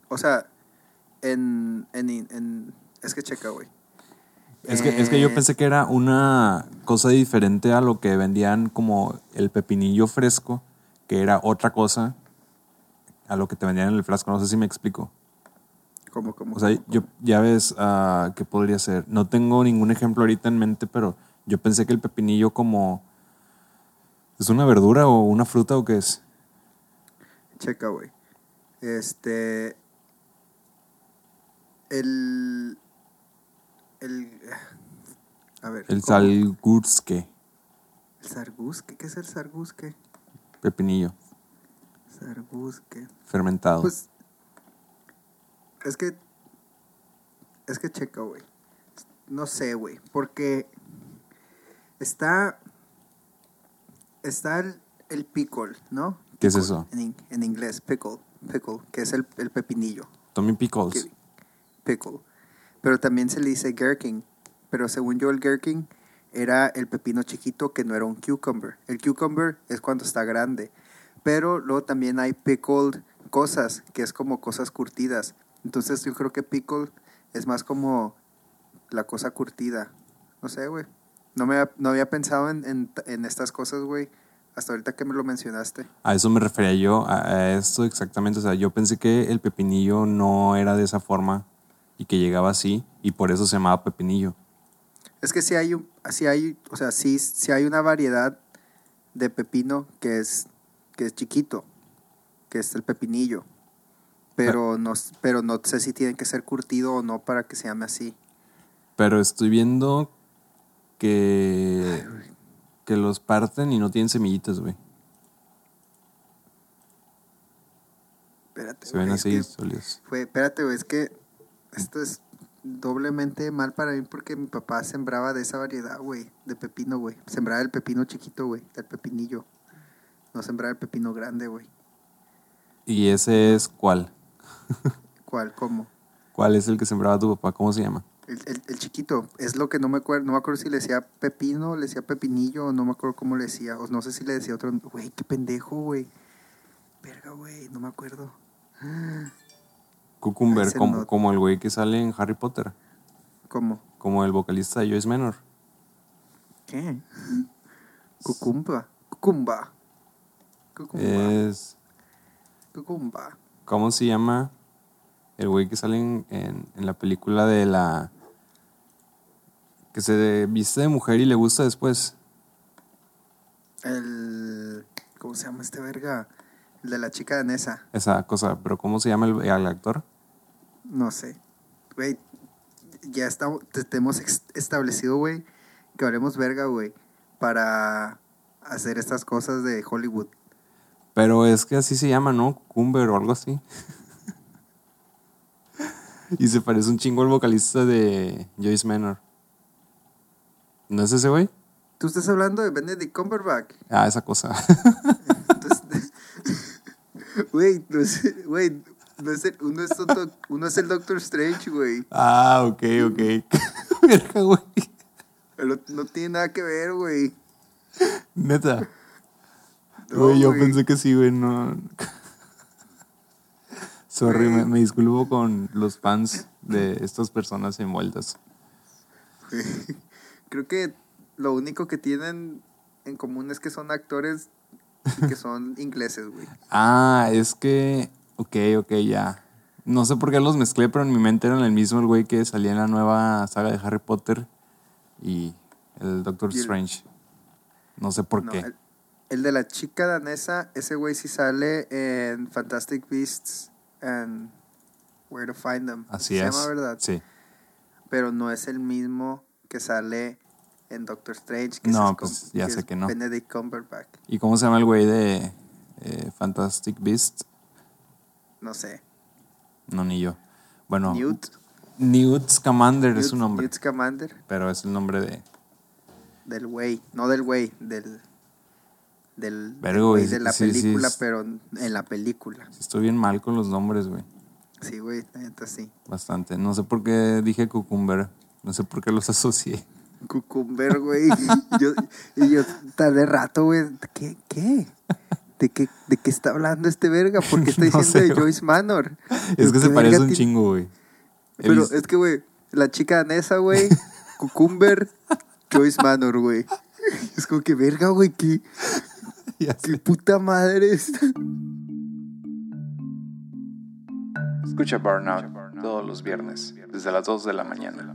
O sea, en, en, en- es que checa, güey. Es que, es que yo Eh, pensé que era una cosa diferente a lo que vendían como el pepinillo fresco, que era otra cosa a lo que te vendían en el frasco. No sé si me explico. ¿Cómo, cómo? O sea, yo ya ves ah, qué podría ser. No tengo ningún ejemplo ahorita en mente, pero yo pensé que el pepinillo como... ¿Es una verdura o una fruta o qué es? Checa, güey. Este. El. El. A ver. El salgurske, El sargusque. ¿Qué es el sargusque? pepinillo, Sargusque. fermentado. Pues. Es que. Es que checa, güey. No sé, güey. Porque. Está. Está el, el pickle, ¿no? ¿Qué es eso? En inglés, pickle. Pickle, que es el, el pepinillo. Tommy Pickles. que- pickle. Pero también se le dice gherkin. Pero según yo, el gherkin era el pepino chiquito que no era un cucumber. El cucumber es cuando está grande. Pero luego también hay pickled cosas, que es como cosas curtidas. Entonces yo creo que pickle es más como la cosa curtida. No sé, güey. No, me, no había pensado en, en, en estas cosas, güey. Hasta ahorita que me lo mencionaste. A eso me refería yo, a, a esto exactamente. O sea, yo pensé que el pepinillo no era de esa forma y que llegaba así y por eso se llamaba pepinillo. Es que si hay, un, sí hay, o sea, sí, sí hay una variedad de pepino que es, que es chiquito, que es el pepinillo. Pero no, s- pero no sé si tiene que ser curtido o no para que se llame así. Pero estoy viendo que, que los parten y no tienen semillitas, güey. Espérate, Se ven es así que sólidos. fue, espérate, güey, es que esto es doblemente mal para mí porque mi papá sembraba de esa variedad, güey, de pepino, güey. Sembraba el pepino chiquito, güey, el pepinillo. No sembraba el pepino grande, güey. ¿Y ese es cuál? ¿Cuál? ¿Cómo? ¿Cuál es el que sembraba tu papá? ¿Cómo se llama? El, el- el chiquito, es lo que no me acuerdo, no me acuerdo si le decía pepino, le decía pepinillo, o no me acuerdo cómo le decía, o no sé si le decía otro, güey, qué pendejo, güey. Verga, güey, no me acuerdo. Cucumber, Ese como, no. como el güey que sale en Harry Potter. ¿Cómo? Como el vocalista de Joyce Manor. ¿Qué? Cucumba. Cucumba. Cucumba. Es... Cucumba. ¿Cómo se llama el güey que sale en, en- en la película de la... que se viste de mujer y le gusta después? El. ¿Cómo se llama este verga? El de la chica danesa. Esa cosa, pero ¿cómo se llama el, el actor? No sé. Güey, ya estamos, te, te hemos establecido, güey, que haremos verga, güey, para hacer estas cosas de Hollywood. Pero es que así se llama, ¿no? Cucumber o algo así. y se parece un chingo al vocalista de Joyce Manor. ¿No es ese güey? Tú estás hablando de Benedict Cumberbatch. Ah, esa cosa. Güey, no es, güey, no es el- uno, es doc- uno es el Doctor Strange, güey. ah, ok, ok. Verga, güey. No, no tiene nada que ver, güey. Neta. No, Güey, yo pensé que sí, güey, no. Sorry, me, me disculpo con los fans de estas personas envueltas. Creo que lo único que tienen en común es que son actores y que son ingleses, güey. Ah, es que. Ok, ok, ya. No sé por qué los mezclé, pero en mi mente eran el mismo el güey que salía en la nueva saga de Harry Potter y el Doctor Y el- Strange. No sé por No, qué. el, el de la chica danesa, ese güey sí sale en Fantastic Beasts and Where to Find Them. Así Se es. llama, ¿verdad? Sí. Pero no es el mismo que sale en Doctor Strange. Que No, es pues, ya sé es que no. Benedict Cumberbatch. ¿Y cómo se llama el güey de eh, Fantastic Beast? No sé. No, ni yo. Bueno, Newt. Newt Scamander es su nombre, Newt Scamander. pero es el nombre de... Del güey. No del güey. Del. Del, Verga, del güey de la sí, película, sí. pero en la película. Estoy bien mal con los nombres, güey. Sí, güey, neta sí. Bastante. No sé por qué dije cucumber. No sé por qué los asocié. Cucumber, güey. yo, y yo tardé rato, güey. ¿Qué? ¿Qué? ¿De qué, ¿de qué está hablando este verga? ¿Por qué está No diciendo sé, de. Joyce Manor? Es que ¿Qué se parece verga un chingo, güey. Pero visto- es que, güey, la chica danesa, güey, Cucumber, Joyce Manor, güey. Es como que verga, güey, qué, qué puta madre es. Escucha Burnout todos los viernes, desde las 2 de la mañana.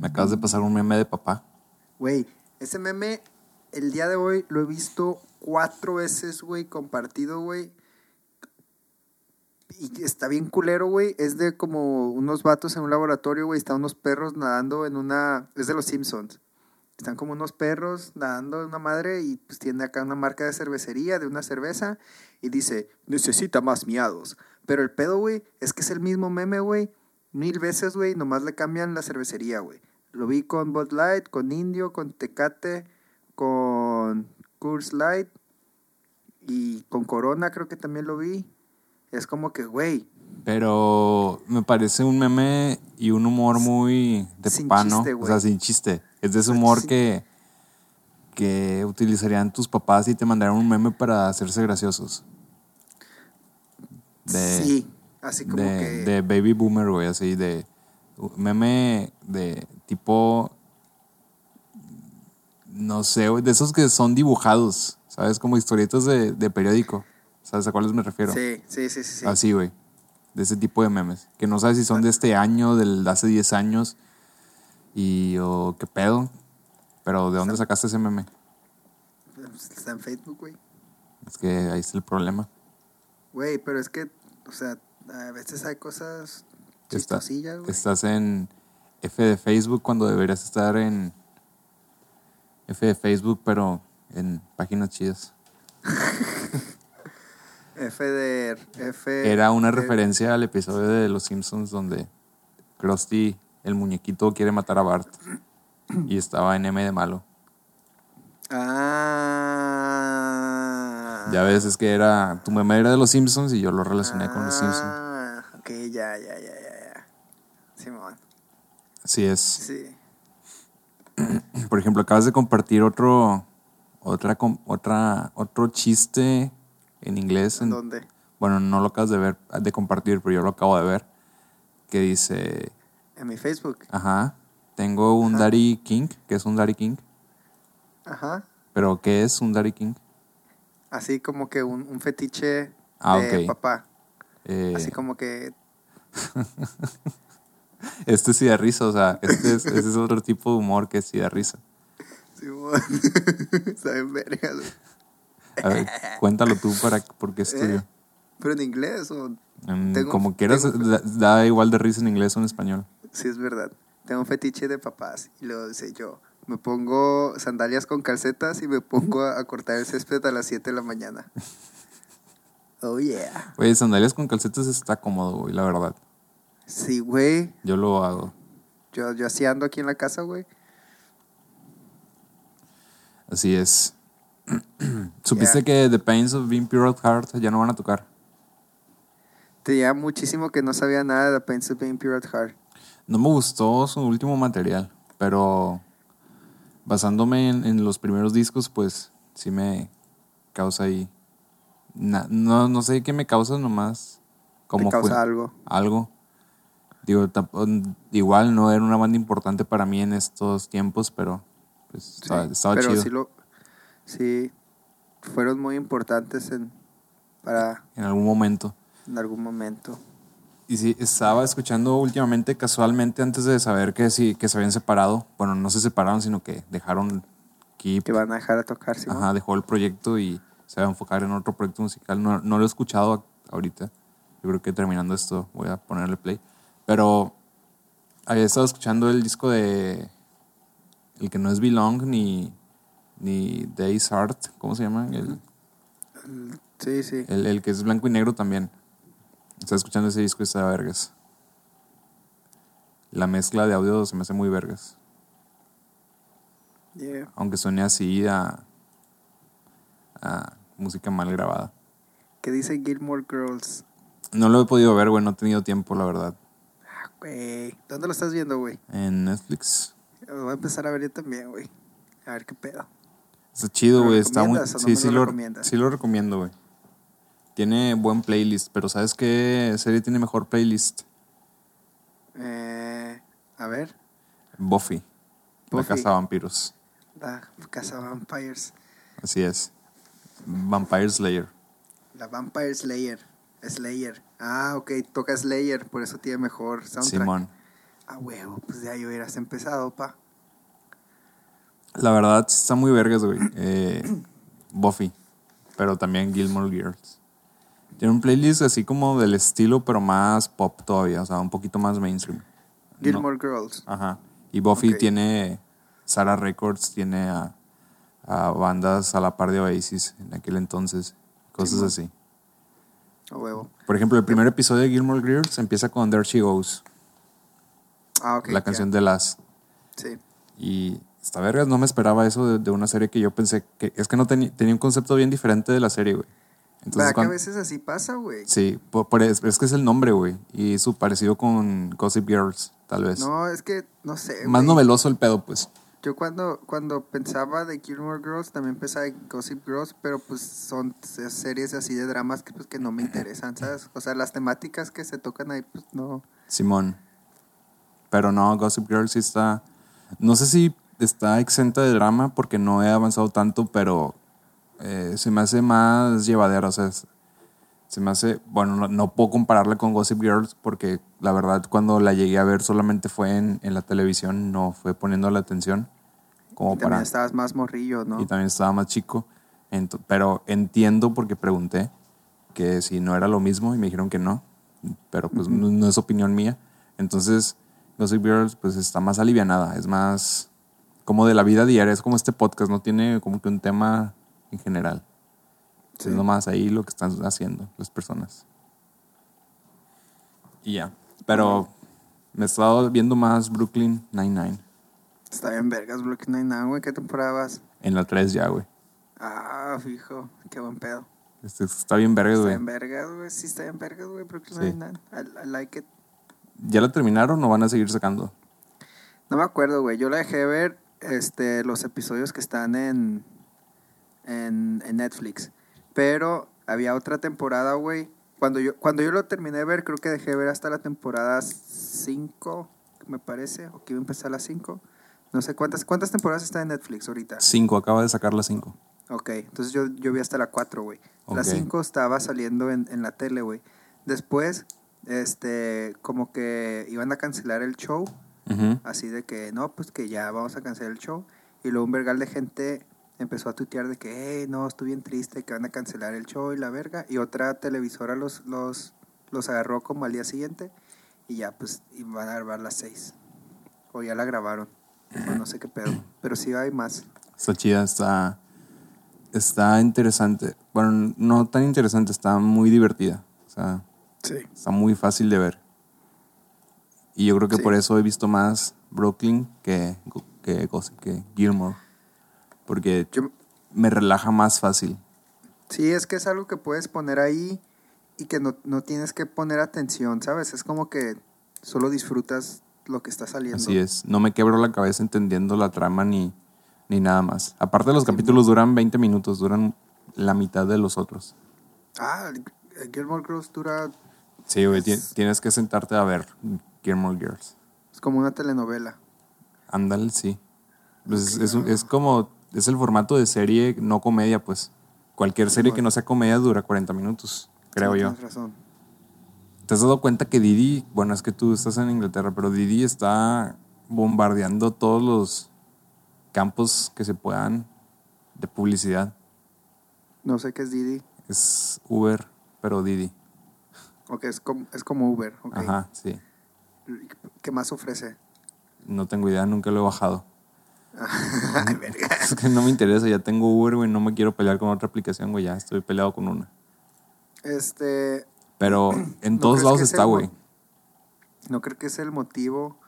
Me acabas de pasar un meme de papá. Güey, ese meme, el día de hoy lo he visto cuatro veces, güey, compartido, güey. Y está bien culero, güey. Es de como unos vatos en un laboratorio, güey. Están unos perros nadando en una... Es de los Simpsons. Están como unos perros nadando en una madre y pues tiene acá una marca de cervecería, de una cerveza. Y dice, necesita más miados. Pero el pedo, güey, es que es el mismo meme, güey. Mil veces, güey. Nomás le cambian la cervecería, güey. Lo vi con Bud Light, con Indio, con Tecate, con Coors Light. Y con Corona creo que también lo vi. Es como que, güey, Pero me parece un meme y un humor muy de Sin papá, ¿no? chiste, o sea, sin chiste. Es de ese humor Sí. que, que utilizarían tus papás y te mandarían un meme para hacerse graciosos. De, sí. Así como de, que... de baby boomer, güey, así de meme de tipo no sé, de esos que son dibujados, ¿sabes? Como historietas de, de periódico. ¿Sabes a cuáles me refiero? Sí, sí, sí, sí. sí. Así, güey. De ese tipo de memes. Que no sabes si son de este año, del de hace 10 años. Y o qué pedo. Pero ¿de dónde sacaste ese meme? Está en Facebook, güey. Es que ahí está el problema. Güey, pero es que, o sea, a veces hay cosas chistosillas, güey. estás en F de Facebook cuando deberías estar en F de Facebook, pero en páginas chidas. F de... F Era una de- referencia al episodio de Los Simpsons donde Krusty, el muñequito, quiere matar a Bart. Y estaba en M de malo. Ah. Ya ves, es que era. Tu meme era de los Simpsons y yo lo relacioné con los Simpsons. Ah, ok, ya, ya, ya, ya, ya. Simón. Así es. Sí. Por ejemplo, acabas de compartir otro. Otra, otra, otro chiste en inglés. ¿En dónde? bueno, no lo acabas de ver, de compartir, pero yo lo acabo de ver. Que dice, En mi Facebook. ajá, tengo un Daddy King, que es un Daddy King. Ajá. Pero, ¿qué es un Daddy King? Así como que un, un fetiche Ah, de ok. papá. Eh, Así como que... Este sí da risa, o sea, este es, ese es otro tipo de humor que sí da risa. Simón. Saben vergas, güey. A ver, cuéntalo tú para porque es ¿Eh? tuyo. Pero en inglés o... Tengo- Como quieras, tengo- da, da igual de risa en inglés o en español. Sí, es verdad. Tengo un fetiche de papás. Y luego dice yo, me pongo sandalias con calcetas y me pongo a, a cortar el césped a las 7 de la mañana. Oh, yeah. Oye, sandalias con calcetas está cómodo, güey, la verdad. Sí, güey. Yo lo hago. Yo, yo así ando aquí en la casa, güey. Así es. ¿Supiste que The Pains of Being Pure at Heart ya no van a tocar? Tenía muchísimo que no sabía nada de The Pains of Being Pure at Heart. No me gustó su último material, pero basándome en, en los primeros discos, pues sí me causa ahí. na- no, no sé qué me causa nomás. Como causa fue- algo. algo. Digo, tamp- igual no era una banda importante para mí en estos tiempos, pero pues Sí, estaba, estaba pero chido. sí lo... Sí, fueron muy importantes en, para En algún momento. en algún momento. Y sí, estaba escuchando últimamente, casualmente, antes de saber que sí, que se habían separado. Bueno, no se separaron, sino que dejaron Keep. Que van a dejar a tocar, Simón. Ajá, dejó el proyecto y se va a enfocar en otro proyecto musical. No, no lo he escuchado ahorita. Yo creo que terminando esto voy a ponerle play. Pero había estado escuchando el disco de. El que no es Belong ni. Ni Days Art. ¿Cómo se llama? El, Sí, sí. el, el que es blanco y negro también. Estaba escuchando ese disco y está vergas. La mezcla de audio se me hace muy vergas. Yeah. Aunque suene así a. a música mal grabada. ¿Qué dice Gilmore Girls? No lo he podido ver, güey, no he tenido tiempo, la verdad. Güey. ¿Dónde lo estás viendo, güey? En Netflix. Lo voy a empezar a ver yo también, güey. A ver qué pedo. Está chido, ¿Lo güey. Está muy. no Sí, sí lo lo, sí lo recomiendo, güey. Tiene buen playlist, pero ¿sabes qué serie tiene mejor playlist? Eh, a ver, Buffy. La Buffy. Casa de Vampiros. la Casa Vampires. Así es. Vampire Slayer. La Vampire Slayer. Slayer. Ah, ok, toca Slayer, por eso tiene mejor soundtrack. Simón. Ah, huevo, pues ya hubieras empezado, pa. La verdad está muy vergas, güey. Eh, Buffy. Pero también Gilmore Girls. Tiene un playlist así como del estilo, pero más pop todavía. O sea, un poquito más mainstream. Gilmore Girls. Ajá. Y Buffy tiene Sarah Records, tiene a, a bandas a la par de Oasis en aquel entonces. Cosas así. A huevo. Por ejemplo, el primer episodio de Gilmore Girls empieza con There She Goes, Ah, ok. la canción de Las. Sí. Y esta vergas, no me esperaba eso de, de una serie que yo pensé que. Es que no tenía, tenía un concepto bien diferente de la serie, güey. Entonces, ¿Verdad que a cuando- veces así pasa, güey? Sí, por, por- es, es que es el nombre, güey. Y su parecido con Gossip Girls, tal vez. No, es que, no sé, Más noveloso el pedo, pues. Yo cuando, cuando pensaba de Gilmore Girls, también pensaba en Gossip Girls, pero pues son se- series así de dramas que, pues, que no me interesan, ¿sabes? O sea, las temáticas que se tocan ahí, pues no. Simón. Pero no, Gossip Girl sí está. No sé si está exenta de drama porque no he avanzado tanto, pero eh, se me hace más llevadera. O sea, se me hace. Bueno, no, no puedo compararla con Gossip Girls porque la verdad, cuando la llegué a ver solamente fue en, en la televisión, no fue poniendo la atención. Como Y también para. estabas más morrillo, ¿no? Y también estaba más chico. Ento- pero entiendo porque pregunté que si no era lo mismo y me dijeron que no. Pero pues no, no es opinión mía. Entonces, Gossip Girls pues está más alivianada. Es más como de la vida diaria. Es como este podcast. No tiene como que un tema en general. Sí. Es nomás ahí lo que están haciendo las personas. Y ya. Pero me he estado viendo más Brooklyn Nine-Nine. Está bien vergas, Brooklyn Nine-Nine, güey. ¿Qué temporada vas? En la 3 ya, güey. Ah, fijo. Qué buen pedo. Este, está bien verga, Está güey. bien vergas, güey. Sí, está bien vergas, güey. Brooklyn Sí. Nine-Nine. I, I like it. ¿Ya la terminaron o van a seguir sacando? No me acuerdo, güey. Yo la dejé ver este, los episodios que están en, en, en Netflix. Pero había otra temporada, güey. Cuando yo, cuando yo lo terminé de ver, creo que dejé de ver hasta la temporada 5, me parece. O que iba a empezar la 5. No sé cuántas, cuántas temporadas está en Netflix ahorita. Cinco, acaba de sacar las cinco. Ok, entonces yo, yo vi hasta la 4, güey. La Ok. 5 estaba saliendo en, en la tele, güey. Después, este, como que iban a cancelar el show. Así de que, no, pues que ya vamos a cancelar el show. Y luego un vergal de gente empezó a tuitear de que, hey, no, estoy bien triste, que van a cancelar el show y la verga. Y otra televisora los, los, los agarró como al día siguiente. Y ya, pues, iban a grabar las seis. O ya la grabaron. O no sé qué pedo. Pero sí hay más. Está chida, está, está interesante. Bueno, no tan interesante, está muy divertida. O sea, Sí. está muy fácil de ver. Y yo creo que Sí. por eso he visto más Brooklyn que, que, que Gilmore. Porque Yo, me relaja más fácil. sí, es que es algo que puedes poner ahí y que no, no tienes que poner atención, ¿sabes? Es como que solo disfrutas lo que está saliendo. Así es. No me quebro la cabeza entendiendo la trama ni, ni nada más. Aparte, los capítulos duran 20 minutos, duran la mitad de los otros. Ah, Gilmore Girls dura Sí, güey, ti- Es- tienes que sentarte a ver Gilmore Girls. Es como una telenovela. Ándale, sí. Pues es- es como, es el formato de serie, no comedia, pues. Cualquier serie que no sea comedia dura 40 minutos, creo Sí, yo. Tienes razón. ¿Te has dado cuenta que Didi, bueno, es que tú estás en Inglaterra, pero Didi está bombardeando todos los campos que se puedan de publicidad? No sé qué es Didi. Es Uber, pero Didi. Ok, es como, es como Uber. ok. Ajá, sí. ¿Qué más ofrece? No tengo idea, nunca lo he bajado. Es que no me interesa, ya tengo Uber, güey, no me quiero pelear con otra aplicación, güey, ya estoy peleado con una. Este, Pero en ¿No todos lados está, güey. no creo que es el motivo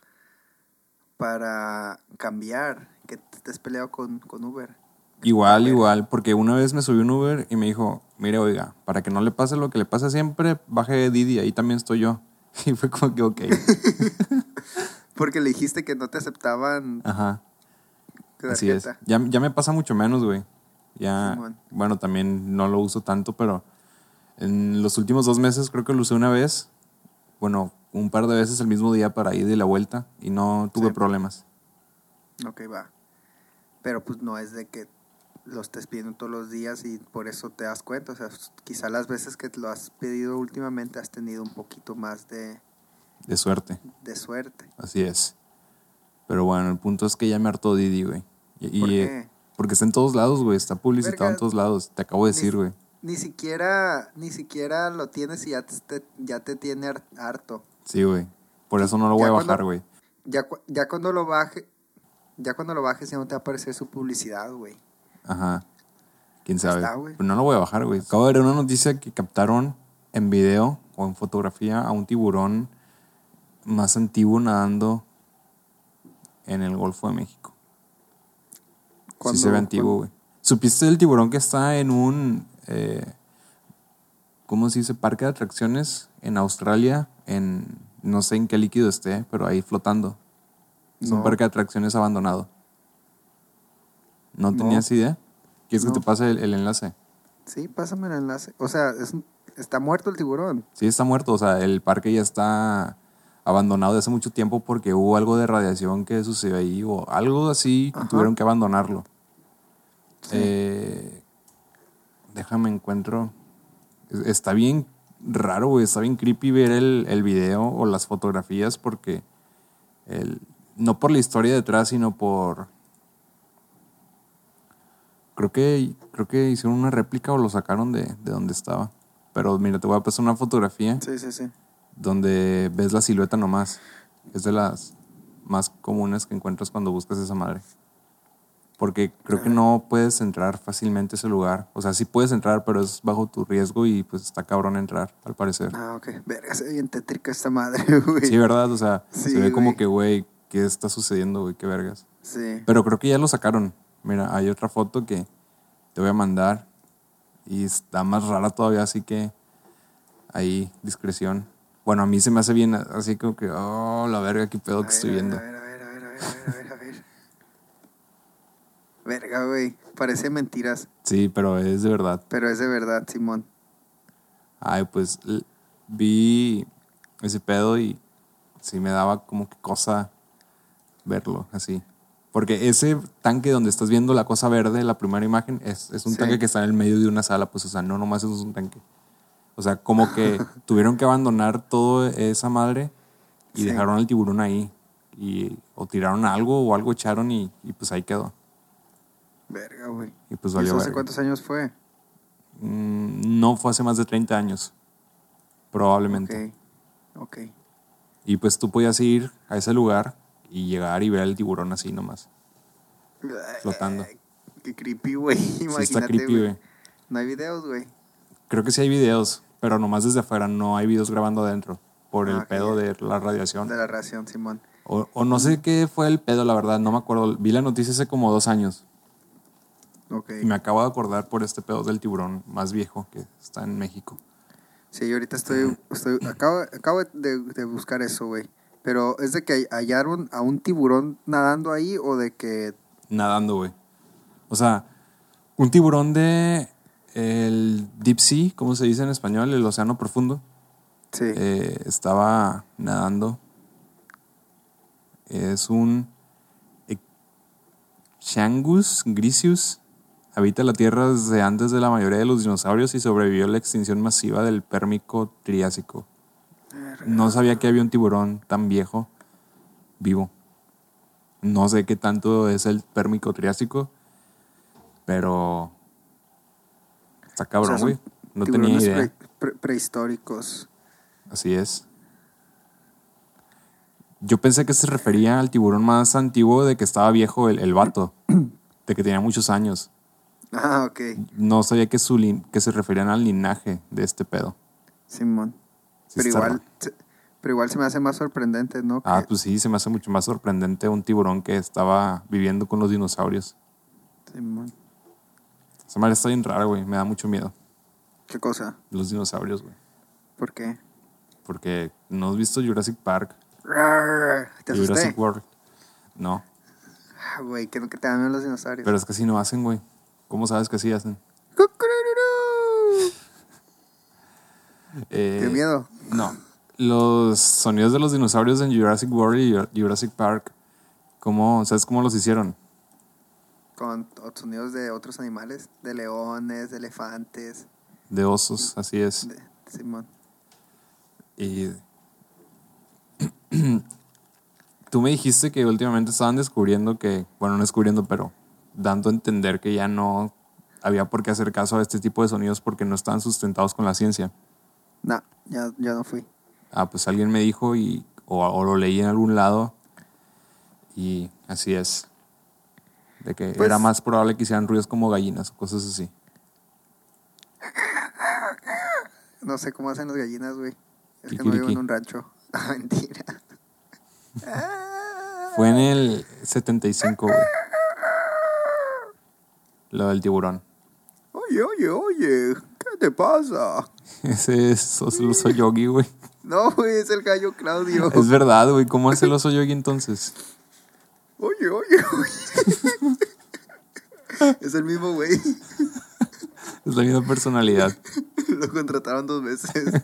para cambiar que te estés peleado con, con Uber. Igual, igual, porque una vez me subí un Uber y me dijo, mire, oiga, para que no le pase lo que le pasa siempre, baje Didi, ahí también estoy yo. Y fue como que, ok. Porque le dijiste que no te aceptaban Ajá, así es. Ya, ya me pasa mucho menos, güey. Ya, bueno, también no lo uso tanto, pero en los últimos dos meses creo que lo usé una vez. Bueno, un par de veces el mismo día para ir de la vuelta y no tuve Sí. problemas. Ok, va. Pero pues no es de que lo estés pidiendo todos los días y por eso te das cuenta. O sea, quizá las veces que lo has pedido últimamente has tenido un poquito más de, De suerte, de suerte. así es. Pero bueno, el punto es que ya me hartó Didi, güey. Y, ¿Por y, qué? eh, porque está en todos lados, güey. Está publicitado Verga. en todos lados. Te acabo de decir, güey. Ni siquiera, ni siquiera lo tienes y ya te, ya te tiene har- harto. Sí, güey. Por eso no lo voy Ya a bajar, güey. Ya, ya cuando lo baje, ya cuando lo bajes ya no te va a aparecer su publicidad, güey. Ajá. Quién sabe. está. Pero no lo voy a bajar, güey. Acabo de ver una noticia que captaron en video o en fotografía a un tiburón más antiguo nadando en el Golfo de México. Sí ¿Cuándo- se ve antiguo, güey. ¿Supiste del tiburón que está en un, eh, ¿cómo se dice? Parque de atracciones en Australia, en, no sé en qué líquido esté, pero ahí flotando. Es un parque de atracciones abandonado. ¿No, No. tenías idea? ¿Quieres No. que te pase el, el enlace? Sí, pásame el enlace. O sea, es está muerto el tiburón. Sí, está muerto. O sea, el parque ya está abandonado de hace mucho tiempo porque hubo algo de radiación que sucedió ahí o algo así Ajá. tuvieron que abandonarlo. Sí. Eh, déjame encuentro. Es- Está bien raro, güey. Está bien creepy ver el, el video o las fotografías porque el, no por la historia detrás, sino por. Creo que, creo que hicieron una réplica o lo sacaron de, de donde estaba. Pero mira, te voy a pasar una fotografía Sí, sí, sí. Donde ves la silueta nomás. Es de las más comunes que encuentras cuando buscas esa madre. Porque creo que no puedes entrar fácilmente a ese lugar. O sea, sí puedes entrar, pero es bajo tu riesgo y pues está cabrón entrar, al parecer. Ah, ok. Verga, se ve bien tétrica esta madre, güey. Sí, ¿verdad? O sea, Sí, se ve como que, güey, ¿qué está sucediendo, güey? ¿Qué vergas? Sí. Pero creo que ya lo sacaron. Mira, hay otra foto que te voy a mandar y está más rara todavía, así que ahí, discreción. Bueno, a mí se me hace bien, así como que, oh, la verga, qué pedo A que ver, estoy viendo. A ver, a ver, a ver, a ver, a ver, a ver. Verga, güey. Parece mentiras, Sí, pero es de verdad. pero es de verdad, Simón. Ay, pues vi ese pedo y sí me daba como que cosa verlo así. Porque ese tanque donde estás viendo la cosa verde, la primera imagen, es, es un Sí. tanque que está en el medio de una sala, pues, o sea, no nomás eso es un tanque. O sea, como que tuvieron que abandonar toda esa madre y Sí. dejaron al tiburón ahí. Y, o tiraron algo o algo echaron y, y pues ahí quedó. Verga, güey. Y pues ¿Y valió eso hace verga. cuántos años fue? Mm, no fue hace más de 30 años, probablemente. Ok. Ok. Y pues tú podías ir a ese lugar y llegar y ver el tiburón así nomás, flotando. Qué creepy, güey. Imagínate, Sí está creepy, güey. No hay videos, güey. Creo que sí hay videos, pero nomás desde afuera, no hay videos grabando adentro por el Ah, pedo de la radiación. De la ración, Simón. O, o no sé qué fue el pedo, la verdad, no me acuerdo. Vi la noticia hace como dos años Ok. y me acabo de acordar por este pedo del tiburón más viejo que está en México. Sí, yo ahorita estoy, estoy acabo, acabo de, de buscar eso, güey. Pero es de que hallaron a un tiburón nadando ahí o de que Nadando, güey. O sea, un tiburón de el deep sea, ¿cómo se dice en español? El océano profundo. sí, eh, estaba nadando. Es un Changus grisius. Habita la Tierra desde antes de la mayoría de los dinosaurios y sobrevivió a la extinción masiva del Pérmico Triásico. No sabía que había un tiburón tan viejo vivo. No sé qué tanto es el Pérmico Triásico, pero está cabrón, O sea, son güey. No tenía idea. pre- pre- prehistóricos. Así es. Yo pensé que se refería al tiburón más antiguo de que estaba viejo el, el vato, de que tenía muchos años. Ah, ok. No sabía que, su lin- que se referían al linaje de este pedo. Simón. Sí pero igual, se- pero igual se me hace más sorprendente, ¿no? Ah, Que- pues sí, se me hace mucho más sorprendente un tiburón que estaba viviendo con los dinosaurios. Simón. Esa madre está bien rara, güey. Me da mucho miedo. ¿Qué cosa? Los dinosaurios, güey. ¿Por qué? Porque no has visto Jurassic Park, ¿Te asusté? Jurassic World. No, Ah, güey, que no que te dan miedo los dinosaurios. pero es que así no hacen, güey. ¿Cómo sabes que sí hacen? Eh, ¡Qué miedo! No. Los sonidos de los dinosaurios en Jurassic World y Jurassic Park, ¿cómo, ¿sabes cómo los hicieron? Con sonidos de otros animales, de leones, de elefantes, De osos, así es. de Simón. Y tú me dijiste que últimamente estaban descubriendo que, bueno, no descubriendo, pero dando a entender que ya no había por qué hacer caso a este tipo de sonidos porque no estaban sustentados con la ciencia. No, ya, ya no fui. Ah, pues alguien me dijo y, o, o lo leí en algún lado y así es. De que Pues- era más probable que hicieran ruidos como gallinas cosas así. No sé cómo hacen las gallinas, güey. Es que no vivo en un rancho. Ah, mentira. Fue en el 75, güey. Lo del tiburón. Oye, oye, oye, ¿qué te pasa? Ese es el oso yogi, güey. No, güey, es el gallo Claudio. Es verdad, güey. ¿Cómo es el oso yogi entonces? Oye, oye, oye. es el mismo güey. Es la misma personalidad. Lo contrataron dos veces.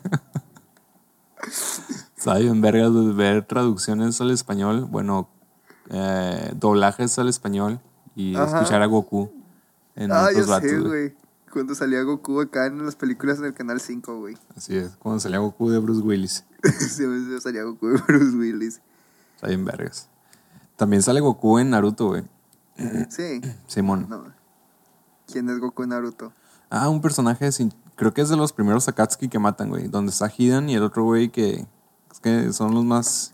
Está bien vergas de ver traducciones al español. Bueno, eh, doblajes al español y Ajá. escuchar a Goku en ah, otros vatos, sé, güey. Cuando salía Goku acá en las películas en el canal 5, güey. Así es, cuando salía Goku de Bruce Willis. Siempre salía Goku de Bruce Willis. Está bien vergas. También sale Goku en Naruto, güey. Sí. Simón. No. ¿Quién es Goku en Naruto? Ah, un personaje sin... Creo que es de los primeros Akatsuki que matan, güey. Donde está Hidan y el otro güey que... Es que son los más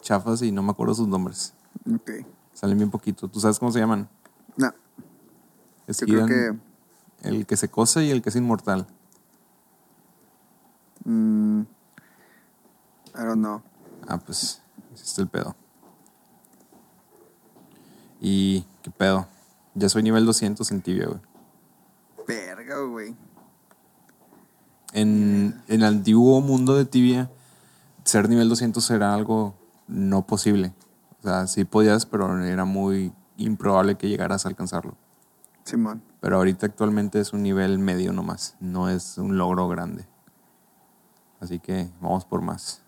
chafas y no me acuerdo sus nombres. Ok. Salen bien poquito. ¿Tú sabes cómo se llaman? No, Es yo creo que... el que se cose y el que es inmortal. mm, I don't know. Ah, pues, es el pedo. Y, ¿qué pedo? Ya soy nivel 200 en tibia, güey. Verga, güey. En, en el antiguo mundo de tibia, ser nivel 200 era algo no posible. O sea, sí podías, pero era muy improbable que llegaras a alcanzarlo. Simón. Pero ahorita actualmente es un nivel medio nomás, no es un logro grande. Así que vamos por más.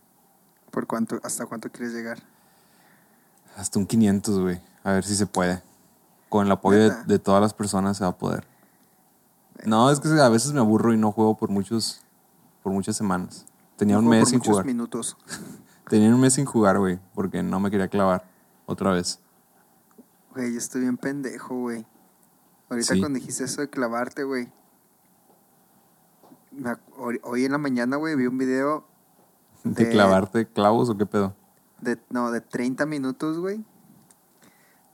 ¿Por cuánto, hasta cuánto quieres llegar? Hasta un 500, güey. A ver si se puede. Con el apoyo de, todas las personas se va a poder. No, es que a veces me aburro y no juego por muchos por muchas semanas. Tenía No un mes por sin jugar. minutos. Tenía un mes sin jugar, güey, porque no me quería clavar otra vez. Güey, yo estoy bien pendejo, güey. Ahorita Sí. cuando dijiste eso de clavarte, güey. hoy en la mañana, güey, vi un video ¿De De- clavarte clavos o qué pedo? de, no, de 30 minutos, güey.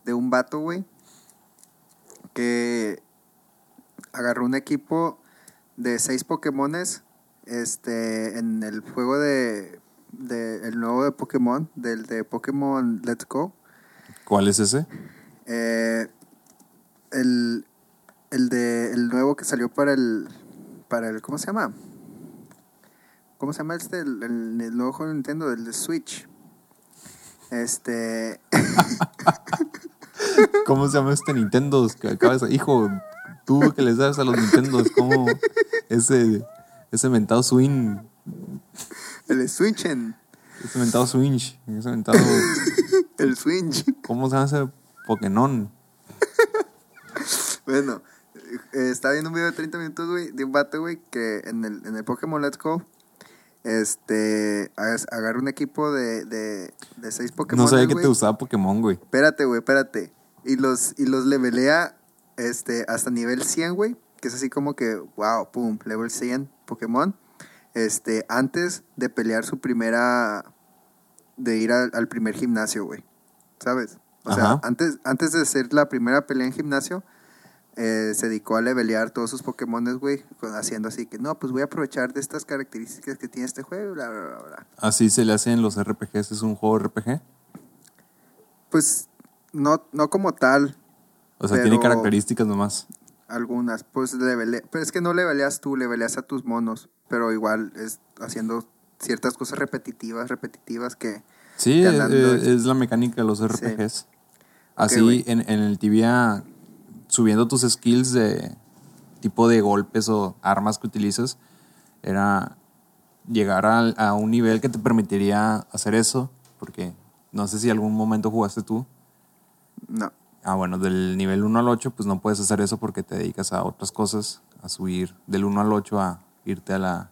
De un vato, güey. Que agarró un equipo de seis Pokémones. Este, en el juego de, de el nuevo de Pokémon, del de Pokémon Let's Go. ¿Cuál es ese? Eh, el, el de el nuevo que salió para el para el ¿cómo se llama? ¿Cómo se llama este el, el- el nuevo juego de Nintendo el de Switch? Este ¿Cómo se llama este Nintendo? Hijo, tú que les das a los Nintendos, ¿cómo ese, ese mentado swing, el de Switch en ese mentado switch, ese mentado, el Switch. ¿cómo se llama ese Pokémon? Bueno, eh, estaba viendo un video de 30 minutos, güey, de un vato, güey, que en el, en el Pokémon Let's Go, este, agarra un equipo de, de, de seis Pokémon. No sabía que te gustaba Pokémon, güey. Espérate, güey, espérate. Y los, y los levelea este, hasta nivel 100, güey. Que es así como que, wow, pum, level 100 Pokémon. Este, antes de pelear su primera. de ir al, al primer gimnasio, güey. ¿Sabes? O sea, antes, antes de hacer la primera pelea en gimnasio, eh, se dedicó a levelear todos sus Pokémones, güey. Haciendo así que, no, pues voy a aprovechar de estas características que tiene este juego, bla, bla, bla, bla. Así se le hace en los RPGs, es un juego RPG. Pues, no, no como tal, O sea, tiene características nomás. Algunas, pues levele, pero es que no leveleas tú, leveleas a tus monos, pero igual es haciendo ciertas cosas repetitivas, repetitivas que Sí, es, la mecánica de los RPGs. Así en, en el tibia subiendo tus skills de tipo de golpes o armas que utilizas, era llegar a, a un nivel que te permitiría hacer eso, porque no sé si algún momento jugaste tú. No. Ah, bueno, del nivel 1 al 8, pues no puedes hacer eso porque te dedicas a otras cosas, a subir del 1 al 8 a irte a la,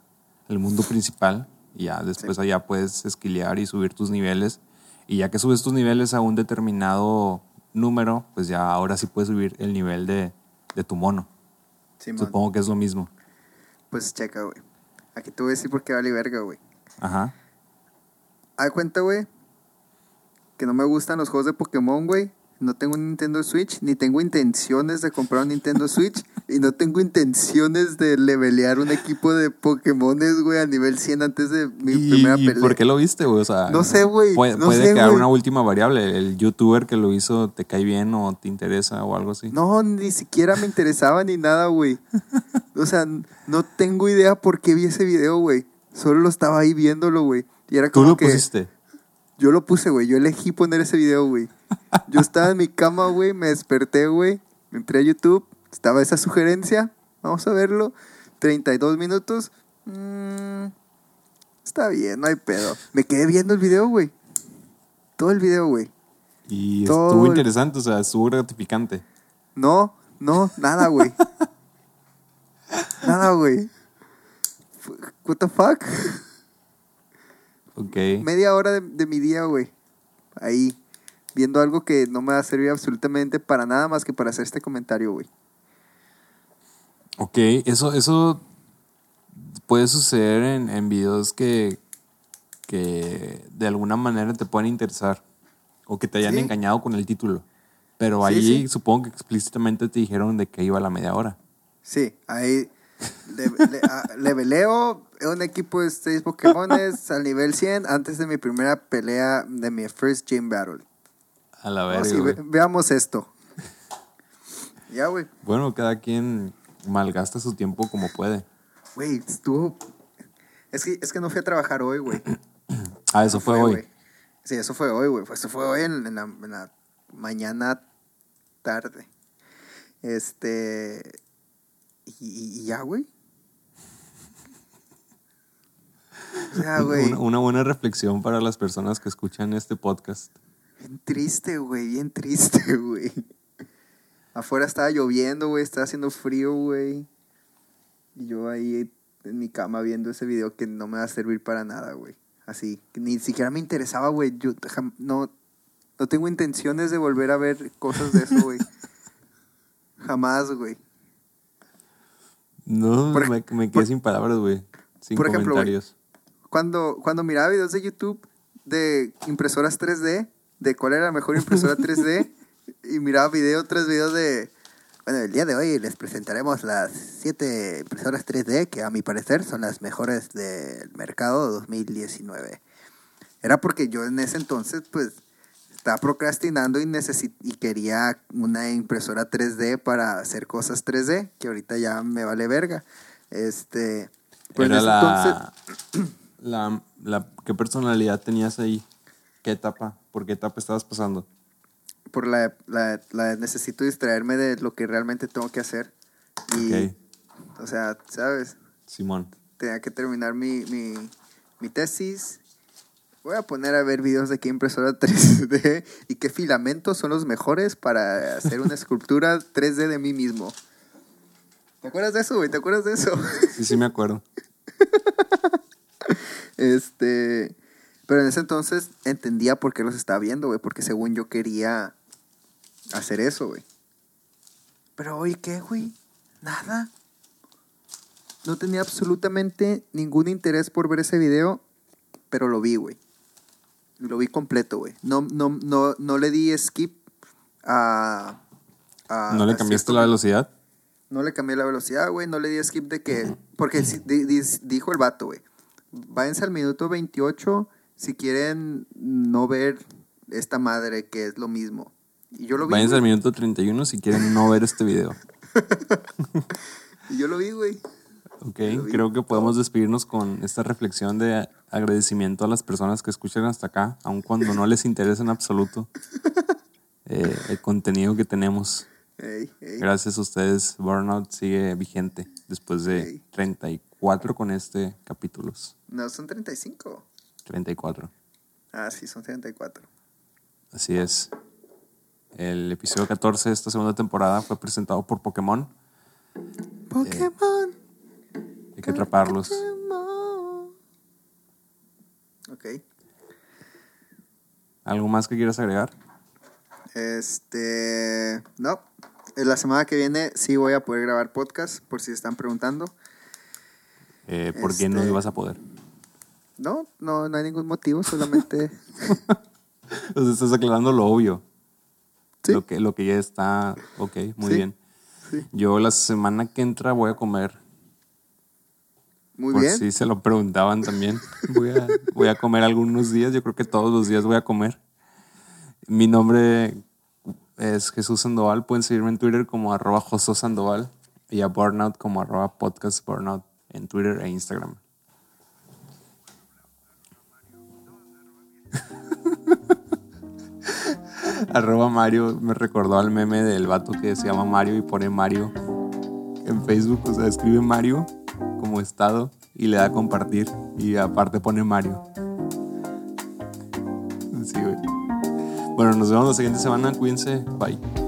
al mundo principal y ya después allá puedes esquilear y subir tus niveles. Y ya que subes tus niveles a un determinado número, pues ya ahora sí puedes subir el nivel de, de tu mono. Supongo que es lo mismo. Pues checa, güey. Aquí te voy a decir por qué vale verga, güey. Ajá. Haz cuenta, güey, que no me gustan los juegos de Pokémon, güey. No tengo un Nintendo Switch, ni tengo intenciones de comprar un Nintendo Switch, y no tengo intenciones de levelear un equipo de Pokémones, güey, a nivel 100 antes de mi ¿Y, primera y pelea. por qué lo viste, güey? O sea, No sé, güey, Puede, no puede sé, quedar una última variable. El youtuber que lo hizo te cae bien o te interesa o algo así. No, ni siquiera me interesaba ni nada, güey. O sea, no tengo idea por qué vi ese video, güey. Solo lo estaba ahí viéndolo, güey. Y era Tú como lo que pusiste. yo lo puse, güey. Yo elegí poner ese video, güey. Yo estaba en mi cama, güey, me desperté, güey. Entré a YouTube, estaba esa sugerencia. Vamos a verlo. 32 minutos. Mm, está bien, no hay pedo. Me quedé viendo el video, güey. Todo el video, güey. Y Todo estuvo el- interesante, o sea, estuvo gratificante. No, no, nada, güey. nada, güey. What the fuck? Ok. Media hora de, de mi día, güey. Ahí. Viendo algo que no me va a servir absolutamente para nada más que para hacer este comentario, güey. Ok, eso, eso puede suceder en, en videos que, que de alguna manera te pueden interesar o que te hayan Sí. engañado con el título. Pero Sí, ahí sí. supongo que explícitamente te dijeron de que iba a la media hora. Sí, ahí. Le, le- a- leveleo un equipo de seis Pokémones al nivel 100 antes de mi primera pelea de mi first gym battle. A la No, verga. ve- veamos esto. Ya, güey. Bueno, cada quien malgasta su tiempo como puede. Güey, estuvo. Es que, es que no fui a trabajar hoy, güey. Ah, eso No fue hoy. Sí, eso fue hoy, güey. Eso fue hoy en, en la, en la mañana tarde. Este. Y, y ya, güey. O sea, güey. Una, una buena reflexión para las personas que escuchan este podcast. Bien triste, güey. Bien triste, güey. Afuera estaba lloviendo, güey. Estaba haciendo frío, güey. Y yo ahí en mi cama viendo ese video que no me va a servir para nada, güey. Así. Ni siquiera me interesaba, güey. Yo no, no tengo intenciones de volver a ver cosas de eso, güey. Jamás, güey. No, Por me, me quedé por- sin palabras, güey. Sin por ejemplo. Cuando, cuando miraba videos de YouTube de impresoras 3D, de cuál era la mejor impresora 3D, y miraba video tras video de... Bueno, el día de hoy les presentaremos las siete impresoras 3D que a mi parecer son las mejores del mercado 2019. Era porque yo en ese entonces, pues, estaba procrastinando y, y quería una impresora 3D para hacer cosas 3D, que ahorita ya me vale verga. Este... pero en Era ese la, la, la- ¿Qué personalidad tenías ahí? ¿Qué etapa? ¿Por qué etapa estabas pasando? Por la, la, la necesito distraerme de lo que realmente tengo que hacer. Y, o sea, ¿sabes? Simón. Tenía que terminar mi, mi, mi tesis. Voy a poner a ver videos de qué impresora 3D y qué filamentos son los mejores para hacer una escultura 3D de mí mismo. ¿Te acuerdas de eso, güey? ¿Te acuerdas de eso? Sí, sí me acuerdo. Este. Pero en ese entonces entendía por qué los estaba viendo, güey. Porque según yo quería hacer eso, güey. Pero hoy, ¿qué, güey? Nada. No tenía absolutamente ningún interés por ver ese video, pero lo vi, güey. Lo vi completo, güey. No, no, no, no le di skip a. a- ¿No le cambiaste la velocidad? no le cambié la velocidad, güey. No le di skip de que. Porque si- di- di- dijo el vato, güey. Váyanse al minuto 28 si quieren no ver esta madre que es lo mismo. Y yo lo vi. Váyanse al minuto 31 si quieren no ver este video. Y yo lo vi, güey. Ok, creo que podemos despedirnos con esta reflexión de agradecimiento a las personas que escuchan hasta acá, aun cuando no les interesa en absoluto eh, el contenido que tenemos. Gracias a ustedes, Burnout sigue vigente después de Ey. 34 con este capítulos. No, son 35. 34. Ah, sí, son 34. Así es. El episodio 14 de esta segunda temporada fue presentado por Pokémon. Pokémon. Hay que atraparlos. Pokémon. Ok. ¿Algo más que quieras agregar? Este. No. En La semana que viene sí voy a poder grabar podcast, por si están preguntando. Eh, ¿Por qué no Este- ibas a poder? No, no, no hay ningún motivo, solamente. Sea, estás aclarando lo obvio. Sí. Lo, que, lo que ya está. Ok, muy Sí. bien. Sí. Yo la semana que entra voy a comer. Muy por bien. si se lo preguntaban también. Voy a, voy a comer algunos días. Yo creo que todos los días voy a comer. Mi nombre es Jesús Sandoval. Pueden seguirme en Twitter como arroba Sandoval y a Burnout como arroba podcast Burnout en Twitter e Instagram. arroba Mario me recordó al meme del vato que se llama Mario y pone Mario en Facebook. O sea, escribe Mario como estado y le da a compartir y aparte pone Mario. Sí, güey. Bueno, nos vemos la siguiente semana. Cuídense. Bye.